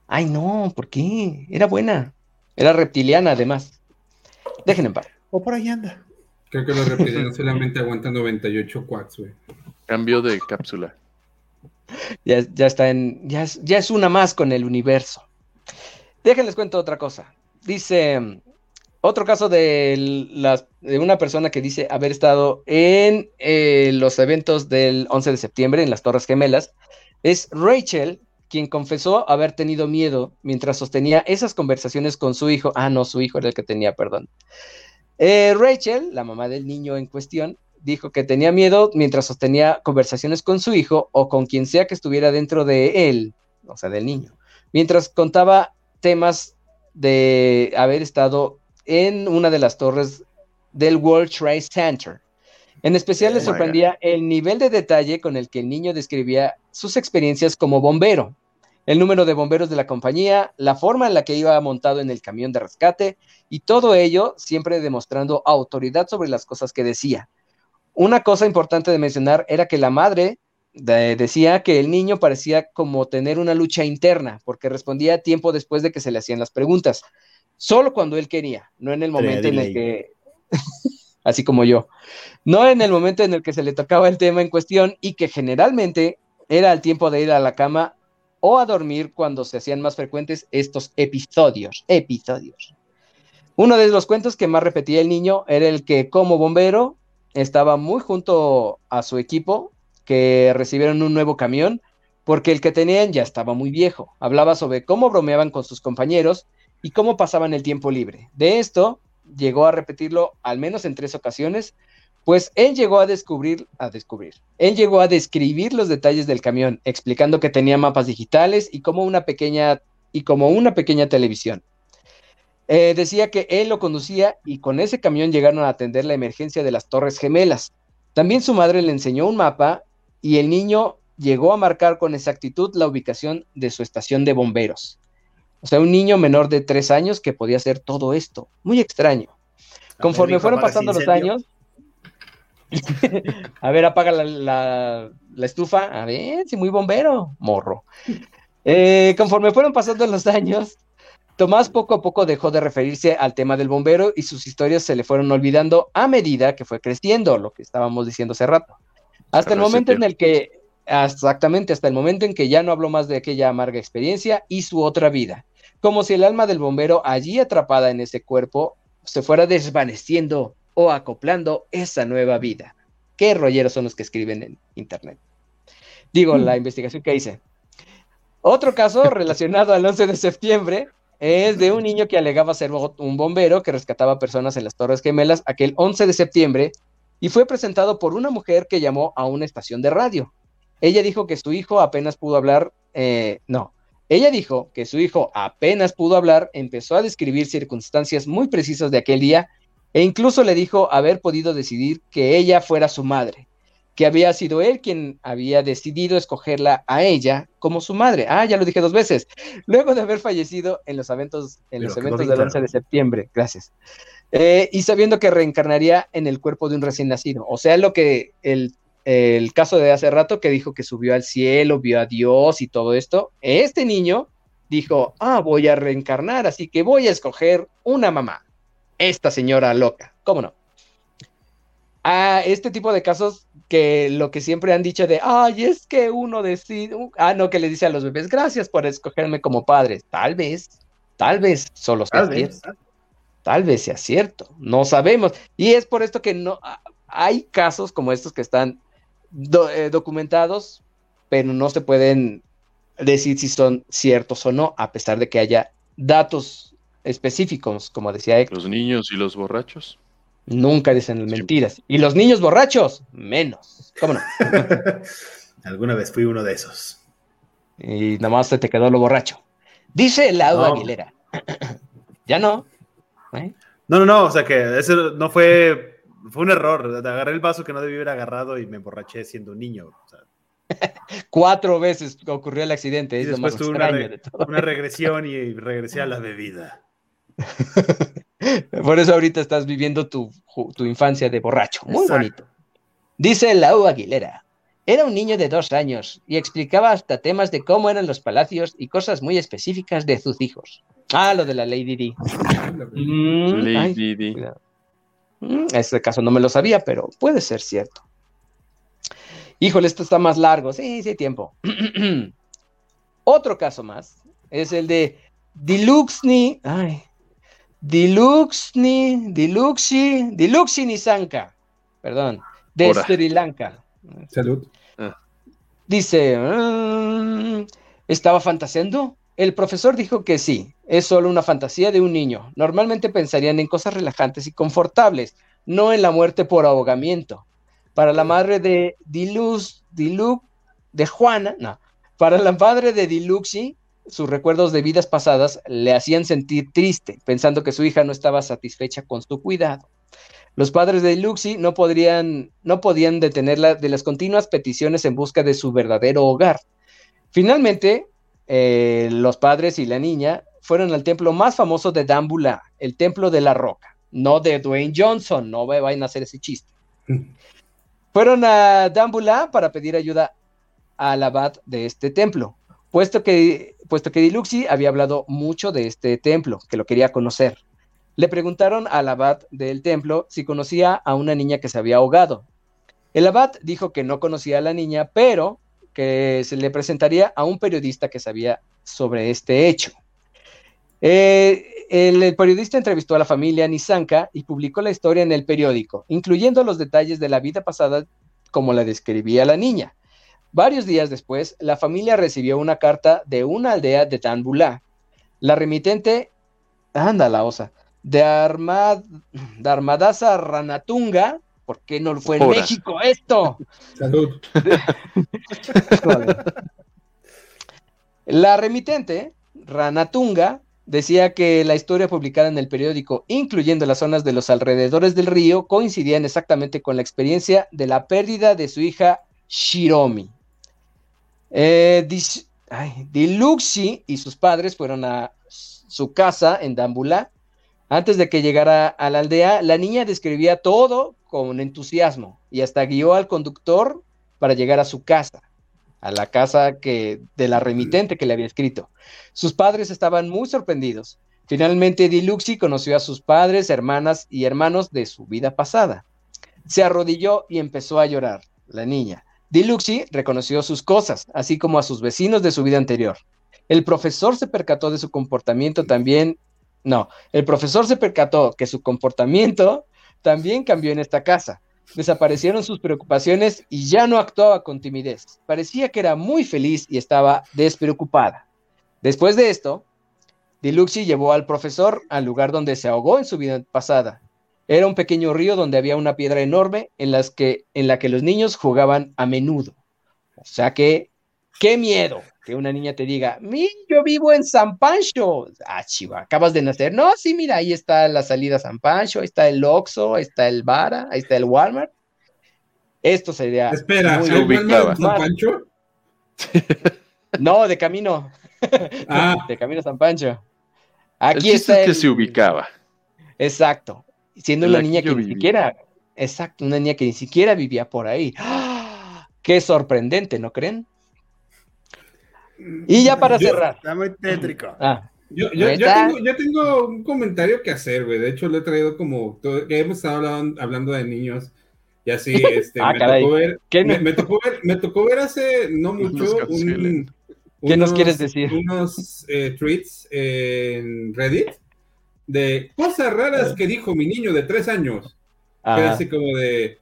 Ay, no, ¿por qué? Era buena. Era reptiliana, además. Dejen en paz. O por ahí anda. Creo que los reptilianos solamente aguantan 98 quads, güey. Cambio de cápsula. Ya, está en. Ya es, ya es una más con el universo. Déjenles cuento otra cosa. Dice otro caso de, de, una persona que dice haber estado en eh, los eventos del 11 de septiembre en las Torres Gemelas es Rachel, quien confesó haber tenido miedo mientras sostenía esas conversaciones con su hijo. Ah, no, su hijo era el que tenía, perdón. Eh, Rachel, la mamá del niño en cuestión, dijo que tenía miedo mientras sostenía conversaciones con su hijo o con quien sea que estuviera dentro de él, o sea, del niño, mientras contaba temas de haber estado en una de las torres del World Trade Center. En especial le oh sorprendía el nivel de detalle con el que el niño describía sus experiencias como bombero, el número de bomberos de la compañía, la forma en la que iba montado en el camión de rescate y todo ello siempre demostrando autoridad sobre las cosas que decía. Una cosa importante de mencionar era que la madre decía que el niño parecía como tener una lucha interna, porque respondía tiempo después de que se le hacían las preguntas solo cuando él quería, no en el momento en el que, así como yo, no en el momento en el que se le tocaba el tema en cuestión y que generalmente era el tiempo de ir a la cama o a dormir cuando se hacían más frecuentes estos episodios. Episodios. Uno de los cuentos que más repetía el niño era el que como bombero estaba muy junto a su equipo, que recibieron un nuevo camión, porque el que tenían ya estaba muy viejo. Hablaba sobre cómo bromeaban con sus compañeros y cómo pasaban el tiempo libre. De esto llegó a repetirlo al menos en tres ocasiones, pues él llegó a descubrir, a descubrir, él llegó a describir los detalles del camión, explicando que tenía mapas digitales y como una pequeña y como una pequeña televisión. Eh, decía que él lo conducía y con ese camión llegaron a atender la emergencia de las Torres Gemelas. También su madre le enseñó un mapa y el niño llegó a marcar con exactitud la ubicación de su estación de bomberos. O sea, un niño menor de tres años que podía hacer todo esto. Muy extraño. Conforme fueron pasando los años, a ver, apaga la, estufa. A ver, si muy bombero, morro. Eh, conforme fueron pasando los años, Tomás poco a poco dejó de referirse al tema del bombero y sus historias se le fueron olvidando a medida que fue creciendo, lo que estábamos diciendo hace rato. Hasta el momento en el que, exactamente, hasta el momento en que ya no habló más de aquella amarga experiencia y su otra vida, como si el alma del bombero allí atrapada en ese cuerpo se fuera desvaneciendo o acoplando esa nueva vida. ¿Qué rolleros son los que escriben en Internet? Digo, la mm. investigación que hice. Otro caso relacionado al 11 de septiembre es de un niño que alegaba ser un bombero que rescataba personas en las Torres Gemelas aquel 11 de septiembre y fue presentado por una mujer que llamó a una estación de radio. Ella dijo que su hijo apenas pudo hablar, eh, no, ella dijo que su hijo apenas pudo hablar, empezó a describir circunstancias muy precisas de aquel día e incluso le dijo haber podido decidir que ella fuera su madre, que había sido él quien había decidido escogerla a ella como su madre. Ah, ya lo dije dos veces. Luego de haber fallecido en los eventos, en los eventos del 11 de septiembre, gracias. Eh, y sabiendo que reencarnaría en el cuerpo de un recién nacido. O sea, lo que el, el caso de hace rato que dijo que subió al cielo, vio a Dios y todo esto. Este niño dijo, ah, voy a reencarnar, así que voy a escoger una mamá esta señora loca, ¿cómo no? A este tipo de casos que lo que siempre han dicho de, ay, es que uno decide, ah, no, que le dice a los bebés, gracias por escogerme como padre. Tal vez, tal vez solo sea tal cierto. Vez. Tal vez sea cierto, no sabemos. Y es por esto que no hay casos como estos que están eh, documentados, pero no se pueden decir si son ciertos o no, a pesar de que haya datos específicos, como decía Héctor. Los niños y los borrachos. Nunca dicen mentiras. Y los niños borrachos, menos. ¿Cómo no? Alguna vez fui uno de esos. Y nada más se te quedó lo borracho. Dice Lau Aguilera. ya no. ¿Eh? No, no, no. O sea que eso no fue. Fue un error. Agarré el vaso que no debí haber agarrado y me emborraché siendo un niño. Cuatro veces ocurrió el accidente. Y después tuve una regresión y regresé a la bebida. Por eso ahorita estás viviendo tu, infancia de borracho. Muy bonito. Dice Lau Aguilera. Era un niño de dos años y explicaba hasta temas de cómo eran los palacios y cosas muy específicas de sus hijos. Ah, lo de la Lady Di. Mm, Lady Di. Mm, este caso no me lo sabía, pero puede ser cierto. Híjole, esto está más largo. Sí, sí, tiempo. Otro caso más es el de Diluxni. Ay, Diluxni, Diluxi, Diluxi Nisanka, perdón, de Sri Lanka. Salud. Ah. Dice, mm, ¿estaba fantaseando? El profesor dijo que sí, es solo una fantasía de un niño. Normalmente pensarían en cosas relajantes y confortables, no en la muerte por ahogamiento. Para la madre de Dilux, Dilux, de Juana, no, para la madre de Diluxi, sus recuerdos de vidas pasadas le hacían sentir triste, pensando que su hija no estaba satisfecha con su cuidado. Los padres de Luxi no, podrían, no podían detenerla de las continuas peticiones en busca de su verdadero hogar. Finalmente, eh, los padres y la niña fueron al templo más famoso de Dambula, el Templo de la Roca, no de Dwayne Johnson, no vayan a hacer ese chiste. Fueron a Dambula para pedir ayuda al abad de este templo puesto que, puesto que Diluxi había hablado mucho de este templo, que lo quería conocer. Le preguntaron al abad del templo si conocía a una niña que se había ahogado. El abad dijo que no conocía a la niña, pero que se le presentaría a un periodista que sabía sobre este hecho. Eh, el, periodista entrevistó a la familia Nisanka y publicó la historia en el periódico, incluyendo los detalles de la vida pasada como la describía la niña. Varios días después, la familia recibió una carta de una aldea de Tanbulá. La remitente, anda la osa, de, Armad, de Armadasa Ranatunga, ¿por qué no fue en México esto? Salud. la remitente, Ranatunga, decía que la historia publicada en el periódico, incluyendo las zonas de los alrededores del río, coincidían exactamente con la experiencia de la pérdida de su hija Shiromi. Eh, Diluxi y sus padres fueron a su casa en Dambula. Antes de que llegara a la aldea, la niña describía todo con entusiasmo y hasta guió al conductor para llegar a su casa a la casa que, de la remitente que le había escrito. Sus padres estaban muy sorprendidos. Finalmente, Diluxi conoció a sus padres, hermanas y hermanos de su vida pasada. Se arrodilló y empezó a llorar, la niña. Diluxi reconoció sus cosas, así como a sus vecinos de su vida anterior. El profesor se percató de su comportamiento también. No, el profesor se percató que su comportamiento también cambió en esta casa. Desaparecieron sus preocupaciones y ya no actuaba con timidez. Parecía que era muy feliz y estaba despreocupada. Después de esto, Diluxi llevó al profesor al lugar donde se ahogó en su vida pasada. Era un pequeño río donde había una piedra enorme en, las que, en la que los niños jugaban a menudo. O sea que, qué miedo que una niña te diga, mi, yo vivo en San Pancho. Ah, chiva, acabas de nacer. No, sí, mira, ahí está la salida a San Pancho, ahí está el Oxxo, ahí está el Vara, ahí está el Walmart. Esto sería. Espera, ¿hay Walmart San Pancho? No, de camino. Ah. De camino a San Pancho. Aquí está. Es que se ubicaba. Exacto. Siendo una niña que ni siquiera. Exacto, una niña que ni siquiera vivía por ahí. ¡Ah! Qué sorprendente, ¿no creen? Y ya para cerrar. Está muy tétrico. Ah, yo, tengo, un comentario que hacer, güey. De hecho, lo he traído como. Que hemos estado hablando, de niños. Y así, este, ah, me, tocó ver, me, tocó ver, hace no mucho un, ¿Qué nos quieres decir? Unos eh, tweets en Reddit de cosas raras que dijo mi niño de tres años. Como de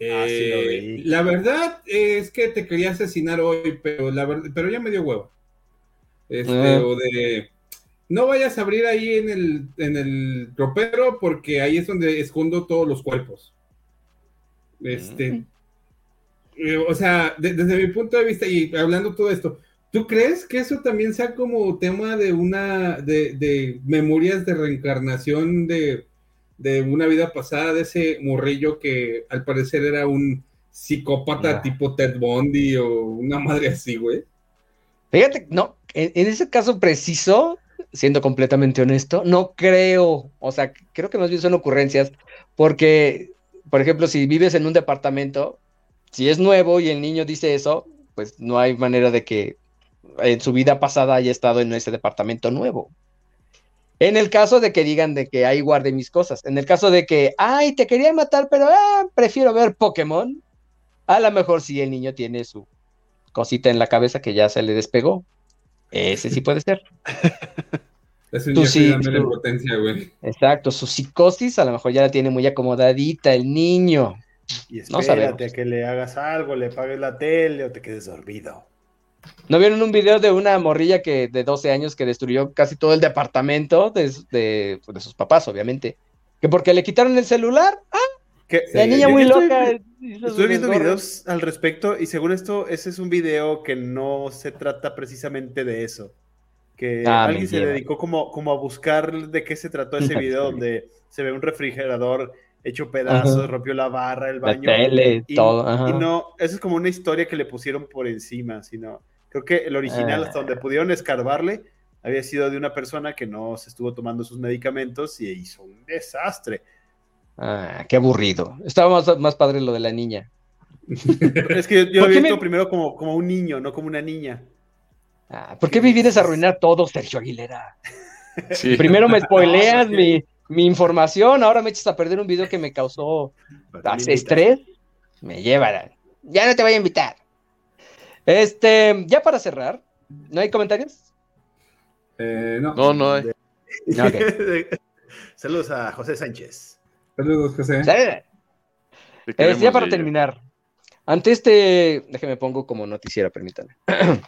Ah, eh, la verdad es que te quería asesinar hoy, pero la verdad, pero ya me dio huevo. Este, ah. o de no vayas a abrir ahí en el, en el ropero porque ahí es donde escondo todos los cuerpos. Este, mm. eh, o sea, desde mi punto de vista y hablando todo esto, ¿tú crees que eso también sea como tema de una, de, de memorias de reencarnación de, de una vida pasada de ese morrillo que al parecer era un psicópata tipo Ted Bundy o una madre así, güey. Fíjate, no, en, ese caso preciso, siendo completamente honesto, no creo, o sea, creo que más bien son ocurrencias, porque, por ejemplo, si vives en un departamento, si es nuevo y el niño dice eso, pues no hay manera de que en su vida pasada haya estado en ese departamento nuevo. En el caso de que digan de que ahí guardé mis cosas. En el caso de que, ay, te quería matar, pero ah, prefiero ver Pokémon. A lo mejor si el niño tiene su cosita en la cabeza que ya se le despegó. Ese sí puede ser. Es un sí, potencia, güey. Exacto, su psicosis a lo mejor ya la tiene muy acomodadita el niño. Y espérate a que le hagas algo, le pagues la tele o te quedes dormido. ¿No vieron un video de una morrilla que de 12 años que destruyó casi todo el departamento de, de, sus papás, obviamente? Que porque le quitaron el celular. ¡Ah! la niña muy loca. Estoy viendo videos al respecto y según esto, ese es un video que no se trata precisamente de eso. Que ah, alguien se dedicó como, como a buscar de qué se trató ese video donde se ve un refrigerador hecho pedazos, rompió la barra, el baño. y, todo. Y no, eso es como una historia que le pusieron por encima, sino creo que el original, hasta donde pudieron escarbarle, había sido de una persona que no se estuvo tomando sus medicamentos y hizo un desastre. Ah, qué aburrido. Estaba más, padre lo de la niña. es que yo lo había visto primero como, como un niño, no como una niña. Ah, ¿Por qué me vienes a arruinar todo, Sergio Aguilera? Primero me spoileas mi, mi información, ahora me echas a perder un video que me causó estrés, me llevarán. Ya no te voy a invitar. Este, ya para cerrar, ¿no hay comentarios? Eh, no. No, no hay. Saludos a José Sánchez. Saludos, José. ya para terminar, ante este, déjeme pongo como noticiera, permítanme.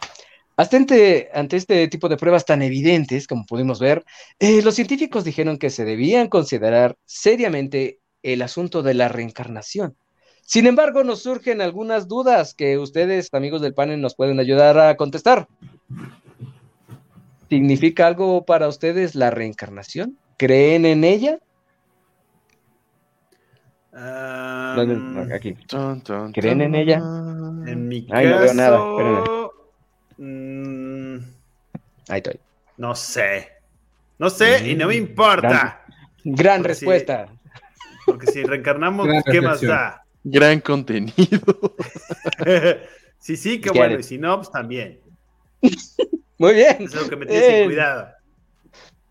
Ante, ante este tipo de pruebas tan evidentes, como pudimos ver, eh, los científicos dijeron que se debían considerar seriamente el asunto de la reencarnación. Sin embargo, nos surgen algunas dudas que ustedes, amigos del panel, nos pueden ayudar a contestar. ¿Significa algo para ustedes la reencarnación? ¿Creen en ella? aquí. ¿Creen en ella? En mi caso... no veo nada. Mm, Ahí estoy. No sé. No sé y no me importa. Gran, respuesta. porque si reencarnamos, ¿qué más da? Gran contenido. sí, sí, qué bueno. Y si no, pues también. Muy bien. Eso es lo que me tienes eh, cuidado.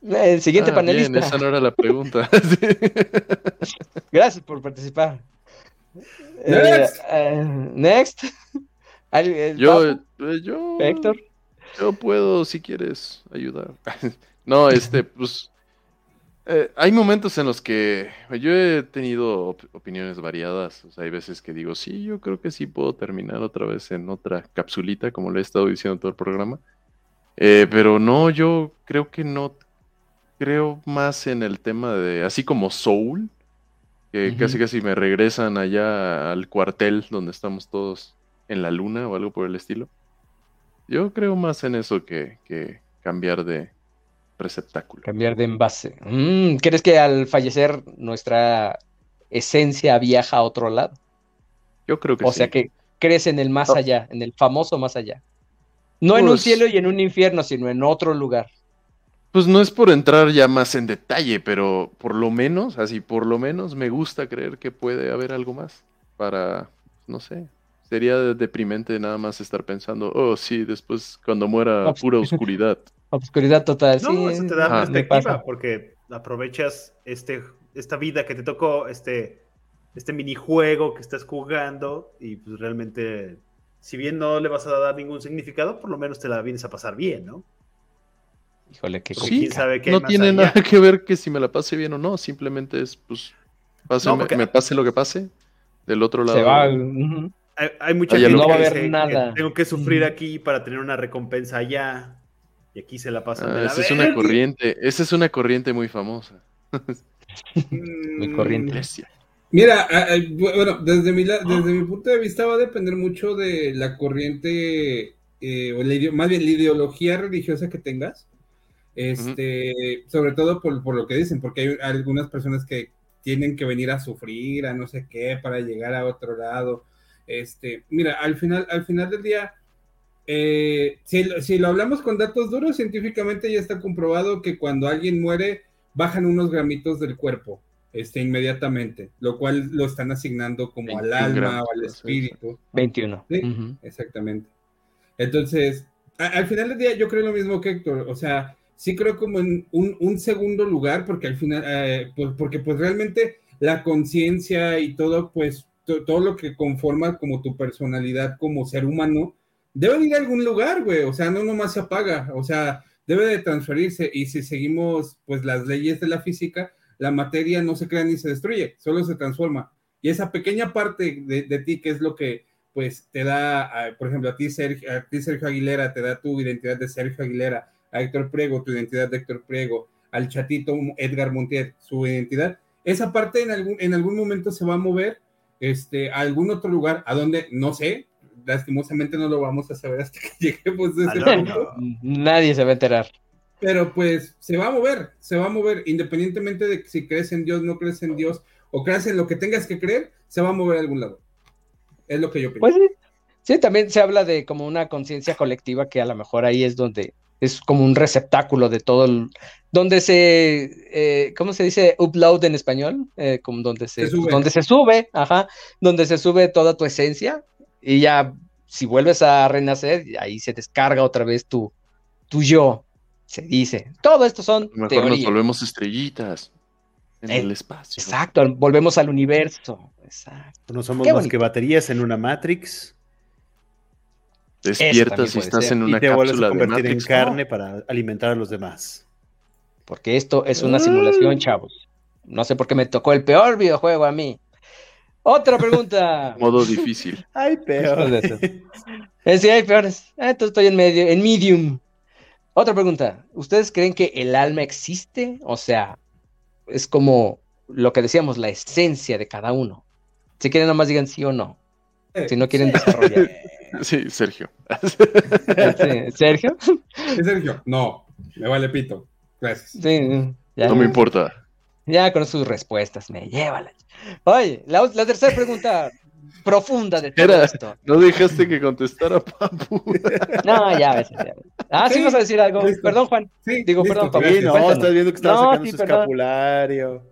El siguiente ah, panelista. esa no era la pregunta. Gracias por participar. Next. Eh, eh, next. Yo, yo, Héctor. Yo puedo, si quieres, ayudar. no, este, pues. Eh, hay momentos en los que yo he tenido opiniones variadas. O sea, hay veces que digo, sí, yo creo que sí puedo terminar otra vez en otra capsulita, como le he estado diciendo todo el programa. Eh, pero no, yo creo que no. Creo más en el tema de, así como Soul, que casi casi me regresan allá al cuartel donde estamos todos en la luna o algo por el estilo. Yo creo más en eso que, cambiar de receptáculo. Cambiar de envase. Mm, ¿Crees que al fallecer nuestra esencia viaja a otro lado? Yo creo que sí. O sea que crees en el más allá, en el famoso más allá. No en un pues cielo y en un infierno, sino en otro lugar. Pues no es por entrar ya más en detalle, pero por lo menos, así por lo menos me gusta creer que puede haber algo más para, no sé, Sería deprimente nada más estar pensando, oh, sí, después cuando muera pura oscuridad. Oscuridad total, no, sí. eso te da perspectiva porque aprovechas este, esta vida que te tocó, este, este minijuego que estás jugando y pues realmente, si bien no le vas a dar ningún significado, por lo menos te la vienes a pasar bien, ¿no? Híjole, qué sí, no tiene nada que ver que si me la pase bien o no, simplemente es, pues, me pase lo que pase, del otro lado. Se va, hay, mucha gente que, tengo que sufrir aquí para tener una recompensa allá. Y aquí se la pasan ah, esa es una corriente, esa es una corriente muy famosa. muy corriente. Mira, bueno, desde mi, desde mi punto de vista va a depender mucho de la corriente, eh, o más bien la ideología religiosa que tengas. Este, sobre todo por, por, lo que dicen, porque hay algunas personas que tienen que venir a sufrir, a no sé qué, para llegar a otro lado. Este, mira, al final, al final del día, eh, si, lo hablamos con datos duros, científicamente ya está comprobado que cuando alguien muere, bajan unos gramitos del cuerpo, este, inmediatamente, lo cual lo están asignando como al alma o al espíritu. 21. Exactamente. Entonces, al final del día, yo creo lo mismo que Héctor, o sea, sí creo como en un, segundo lugar, porque al final, eh, pues, porque pues realmente la conciencia y todo, pues todo lo que conforma como tu personalidad como ser humano, debe ir a algún lugar, güey, o sea, no nomás se apaga, o sea, debe de transferirse y si seguimos pues las leyes de la física, la materia no se crea ni se destruye, solo se transforma. Y esa pequeña parte de, ti que es lo que pues te da, por ejemplo, a ti, Sergio, a ti Sergio Aguilera, te da tu identidad de Sergio Aguilera, a Héctor Priego, tu identidad de Héctor Priego, al chatito Edgar Montiel, su identidad, esa parte en algún, en algún momento se va a mover este, a algún otro lugar, a donde no sé, lastimosamente no lo vamos a saber hasta que lleguemos a ese punto. Nadie se va a enterar. Pero pues se va a mover, se va a mover, independientemente de si crees en Dios, no crees en Dios, o crees en lo que tengas que creer, se va a mover a algún lado. Es lo que yo pienso. Pues sí, también se habla de como una conciencia colectiva que a lo mejor ahí es donde es como un receptáculo de todo el, donde se, eh, ¿cómo se dice? Upload en español, eh, como donde se, sube. donde se sube, ajá, donde se sube toda tu esencia y ya si vuelves a renacer, ahí se descarga otra vez tu, tu yo, se dice. Todo esto son Mejor nos volvemos estrellitas en el, espacio. Exacto, volvemos al universo. Exacto. No somos más que baterías en una Matrix. Despiertas y estás en una y te cápsula a convertir en carne para alimentar a los demás. Porque esto es una simulación, chavos. No sé por qué me tocó el peor videojuego a mí. Otra pregunta. Modo difícil. Hay peores. Eh, sí, hay peores. Ah, entonces estoy en medio, en medium. Otra pregunta. ¿Ustedes creen que el alma existe? O sea, es como lo que decíamos, la esencia de cada uno. Si quieren, nomás digan sí o no. Si no quieren desarrollar. Sí, Sergio. ¿Sergio? Sí, Sergio. No, me vale pito. Gracias. Sí, no me importa. Ya con sus respuestas, me llévala. Oye, la, tercera pregunta profunda de todo esto. No dejaste que contestara Papu. No, ya ves. Ah, sí, vas a decir algo. Perdón, Juan. Sí, Digo, perdón, Papu. Sí, no, estás viendo que estaba sacando su escapulario.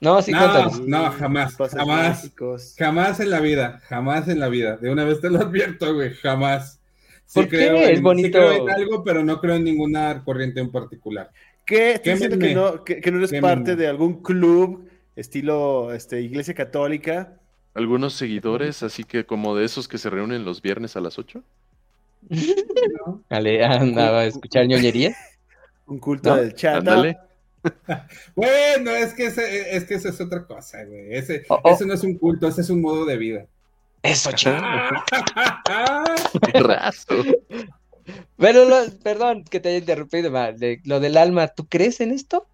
No, sí, no, no, jamás, jamás, jamás en la vida, jamás en la vida. De una vez te lo advierto, güey, jamás. Sí creo es bonito. creo en algo, pero no creo en ninguna corriente en particular. ¿Qué? ¿Qué que no, que, no eres parte de algún club estilo este, Iglesia Católica? ¿Algunos seguidores, así que como de esos que se reúnen los viernes a las 8? Dale, andaba a escuchar ñoñería. Un culto del chat. bueno, es que, ese, es que eso es otra cosa, güey. Ese, oh, oh. no es un culto, ese es un modo de vida. Eso, chido. Pero, perdón que te haya interrumpido, lo del alma, ¿tú crees en esto?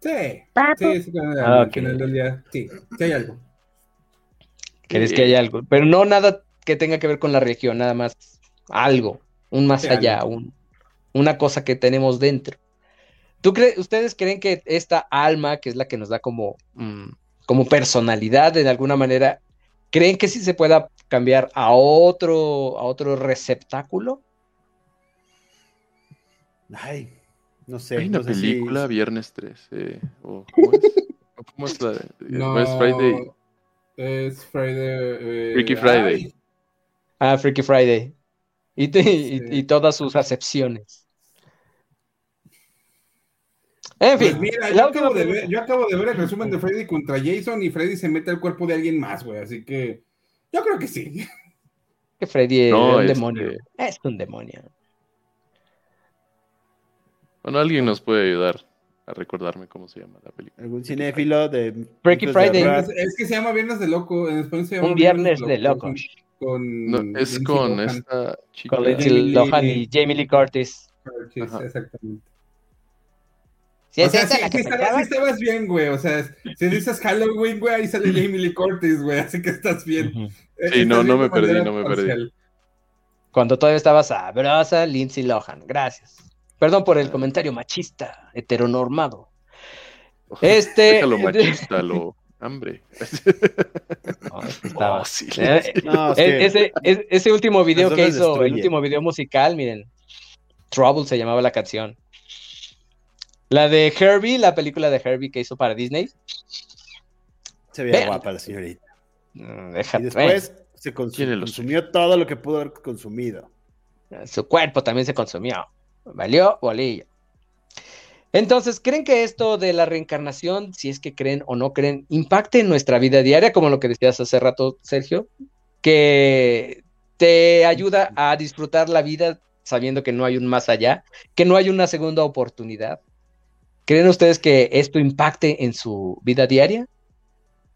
Sí, sí, sí, ah, sí, sí, hay algo. ¿Crees que hay algo? Pero no nada que tenga que ver con la región, nada más algo, un más allá, un, una cosa que tenemos dentro. ¿Tú ¿Ustedes creen que esta alma, que es la que nos da como, mm, como personalidad de alguna manera, creen que sí se pueda cambiar a otro, a otro receptáculo? Ay, no sé. Hay una película, Viernes 13. ¿Cómo es? ¿Cómo es la? No, es Friday. Es Friday. Eh, Freaky Friday. Ah, Freaky Friday. Y, todas sus acepciones. En fin. Pues mira, yo acabo, de ver, yo acabo, de ver, el resumen de Freddy contra Jason y Freddy se mete al cuerpo de alguien más, güey. Así que yo creo que sí. Que Freddy es un este demonio. Es un demonio. Bueno, alguien nos puede ayudar a recordarme cómo se llama la película. Algún cinéfilo de Freaky Friday. Es, que se llama Viernes de Loco. En español se llama Un Viernes de Loco. Con, es con esta chica. Con Lindsay Lohan y Jamie Lee Curtis. exactamente. Sí, o sea, sí, sí, estabas, bien, güey. O sea, si dices Halloween, güey, ahí sale Jamie Lee Curtis, güey. Así que estás bien. Sí, no, no me perdí, no me perdí. Cuando todavía estabas sabrosa, Lindsay Lohan. Gracias. Perdón por el comentario machista, heteronormado. Este. Déjalo machista, lo hambre. Oh, eh, ese, ese, último video que hizo, el último video musical, miren. Trouble se llamaba la canción. La de Herbie, la película de Herbie que hizo para Disney. Se veía guapa la señorita. y después se consumió todo lo que pudo haber consumido. Su cuerpo también se consumió. Valió bolillo. Entonces, ¿creen que esto de la reencarnación, si es que creen o no creen, impacte en nuestra vida diaria, como lo que decías hace rato, Sergio? Que te ayuda a disfrutar la vida sabiendo que no hay un más allá, que no hay una segunda oportunidad. ¿Creen ustedes que esto impacte en su vida diaria,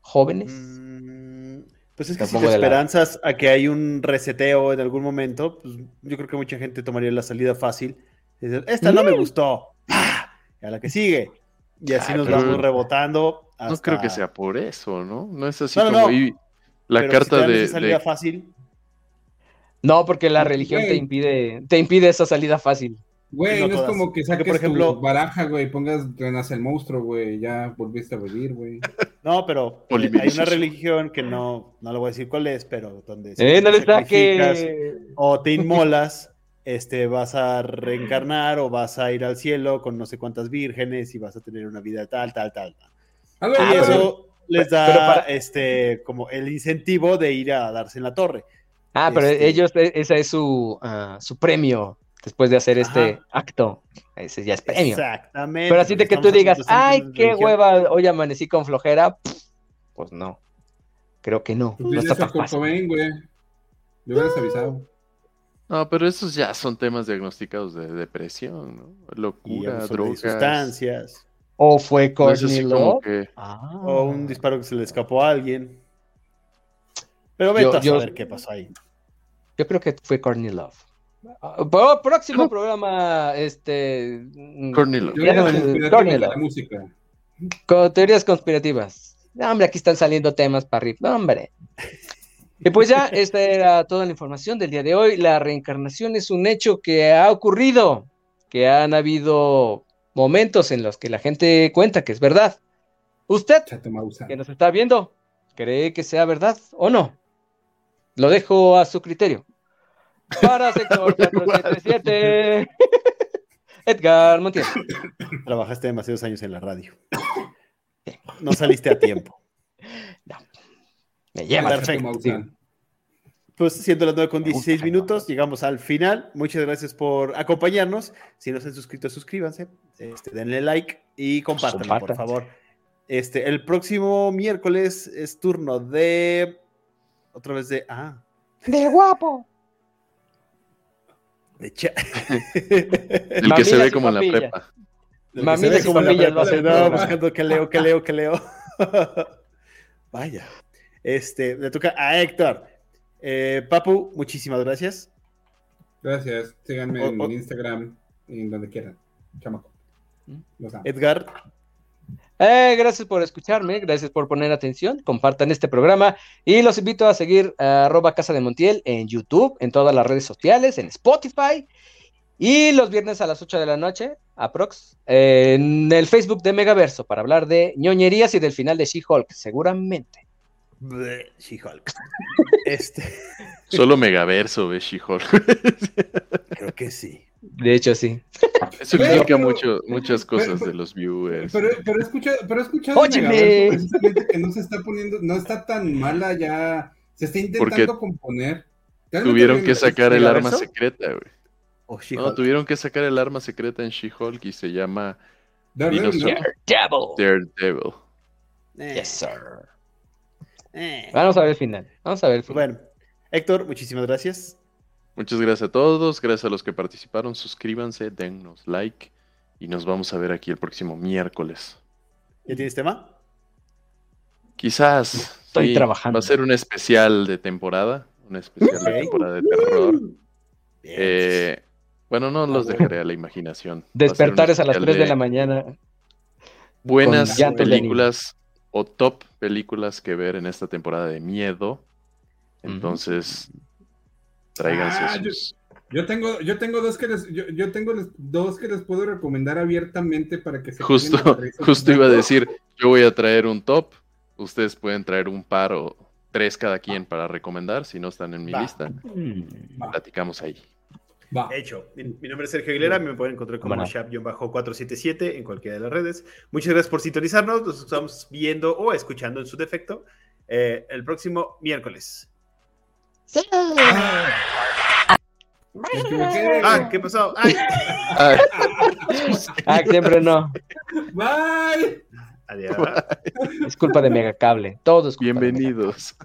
jóvenes? Mm, pues es que si te esperanzas a que hay un reseteo en algún momento, pues yo creo que mucha gente tomaría la salida fácil esta no me mm. gustó. Y a la que sigue. Y así nos vamos rebotando. No creo que sea por eso, ¿no? No es así como la carta de, salida fácil. No, porque la religión te impide, te impide esa salida fácil. Güey, no, es como que saques por ejemplo, tu baraja, güey, pongas renace el monstruo, güey, ya volviste a vivir, güey. No, pero hay una religión que no, no lo voy a decir cuál es, pero donde eh, no le saques. o te inmolas este, vas a reencarnar o vas a ir al cielo con no sé cuántas vírgenes y vas a tener una vida tal, tal, tal. y eso les da este, como el incentivo de ir a darse en la torre. Ah, pero este ellos, e, ese es su, ah, su premio después de hacer este acto. Ese ya es premio. Exactamente. Pero así de que tú digas, ay, qué hueva, hoy amanecí con flojera, pues no. Creo que no. Pues no está tan fácil. güey. Hubieras avisado. No, pero esos ya son temas diagnosticados de depresión, ¿no? Locura, drogas. sustancias. O fue Courtney Love. Ah. O un disparo que se le escapó a alguien. Pero vete a saber qué pasó ahí. Yo creo que fue Courtney Love. Ah, próximo programa, este. Courtney Love. Love. Música. Con teorías conspirativas. hombre, aquí están saliendo temas para arriba. hombre. Y pues ya, esta era toda la información del día de hoy. La reencarnación es un hecho que ha ocurrido, que han habido momentos en los que la gente cuenta que es verdad. Usted, que nos está viendo, ¿cree que sea verdad o no? Lo dejo a su criterio. Para sector 477, Edgar Montiel. Trabajaste demasiados años en la radio. No saliste a tiempo. Me lleva. Perfecto. Pues siendo las 9 con 16 minutos, llegamos al final. Muchas gracias por acompañarnos. Si no se han suscrito, suscríbanse, este, denle like y compártanlo, por favor. Este, el próximo miércoles es turno de. Otra vez de. Ah. De guapo. De cha... el que se ve como en la prepa. Mami de como en la prepa. No, buscando que leo, que leo, que leo. Vaya. Este, le toca a Héctor. Eh, Papu, muchísimas gracias. Gracias. Síganme en Instagram y en donde quieran. Chamaco. ¿Mm? Edgar. Eh, gracias por escucharme, gracias por poner atención, compartan este programa y los invito a seguir a arroba Casa de Montiel en YouTube, en todas las redes sociales, en Spotify y los viernes a las 8 de la noche, aprox, en el Facebook de Megaverso para hablar de ñoñerías y del final de She-Hulk, seguramente. She-Hulk. Este. Solo Megaverso ve She-Hulk. Creo que sí. De hecho, sí. Eso explica mucho, muchas cosas de los viewers. Pero, pero, escucha, pero escucha precisamente que no se está poniendo, no está tan mala ya. Se está intentando componer. Tuvieron que sacar el arma secreta, güey. no, tuvieron que sacar el arma secreta en She-Hulk y se llama Daredevil. Daredevil. Yes, sir. Eh. Vamos a ver el final. Vamos a ver el final. Bueno, Héctor, muchísimas gracias. Muchas gracias a todos, gracias a los que participaron, suscríbanse, dennos like y nos vamos a ver aquí el próximo miércoles. ¿Ya tienes tema? Quizás. Estoy trabajando. Va a ser un especial de temporada, un especial de temporada de terror. Eh, bueno, no los dejaré a la imaginación. Despertares a, las 3 de... la mañana. Buenas películas o top películas que ver en esta temporada de miedo. Entonces, tráiganse ah, Yo, tengo, yo tengo dos que les, yo, tengo dos que les puedo recomendar abiertamente para que se justo, justo iba a decir, yo voy a traer un top, ustedes pueden traer un par o tres cada quien para recomendar, si no están en mi lista. Platicamos ahí. Hecho. Mi, nombre es Sergio Aguilera, me pueden encontrar como Shap-477 en cualquiera de las redes. Muchas gracias por sintonizarnos, nos estamos viendo o escuchando en su defecto eh, el próximo miércoles. Ah, ¿qué pasó? Ah, siempre no. Bye. Adiós. Es culpa de Megacable. Todo es culpa Bienvenidos.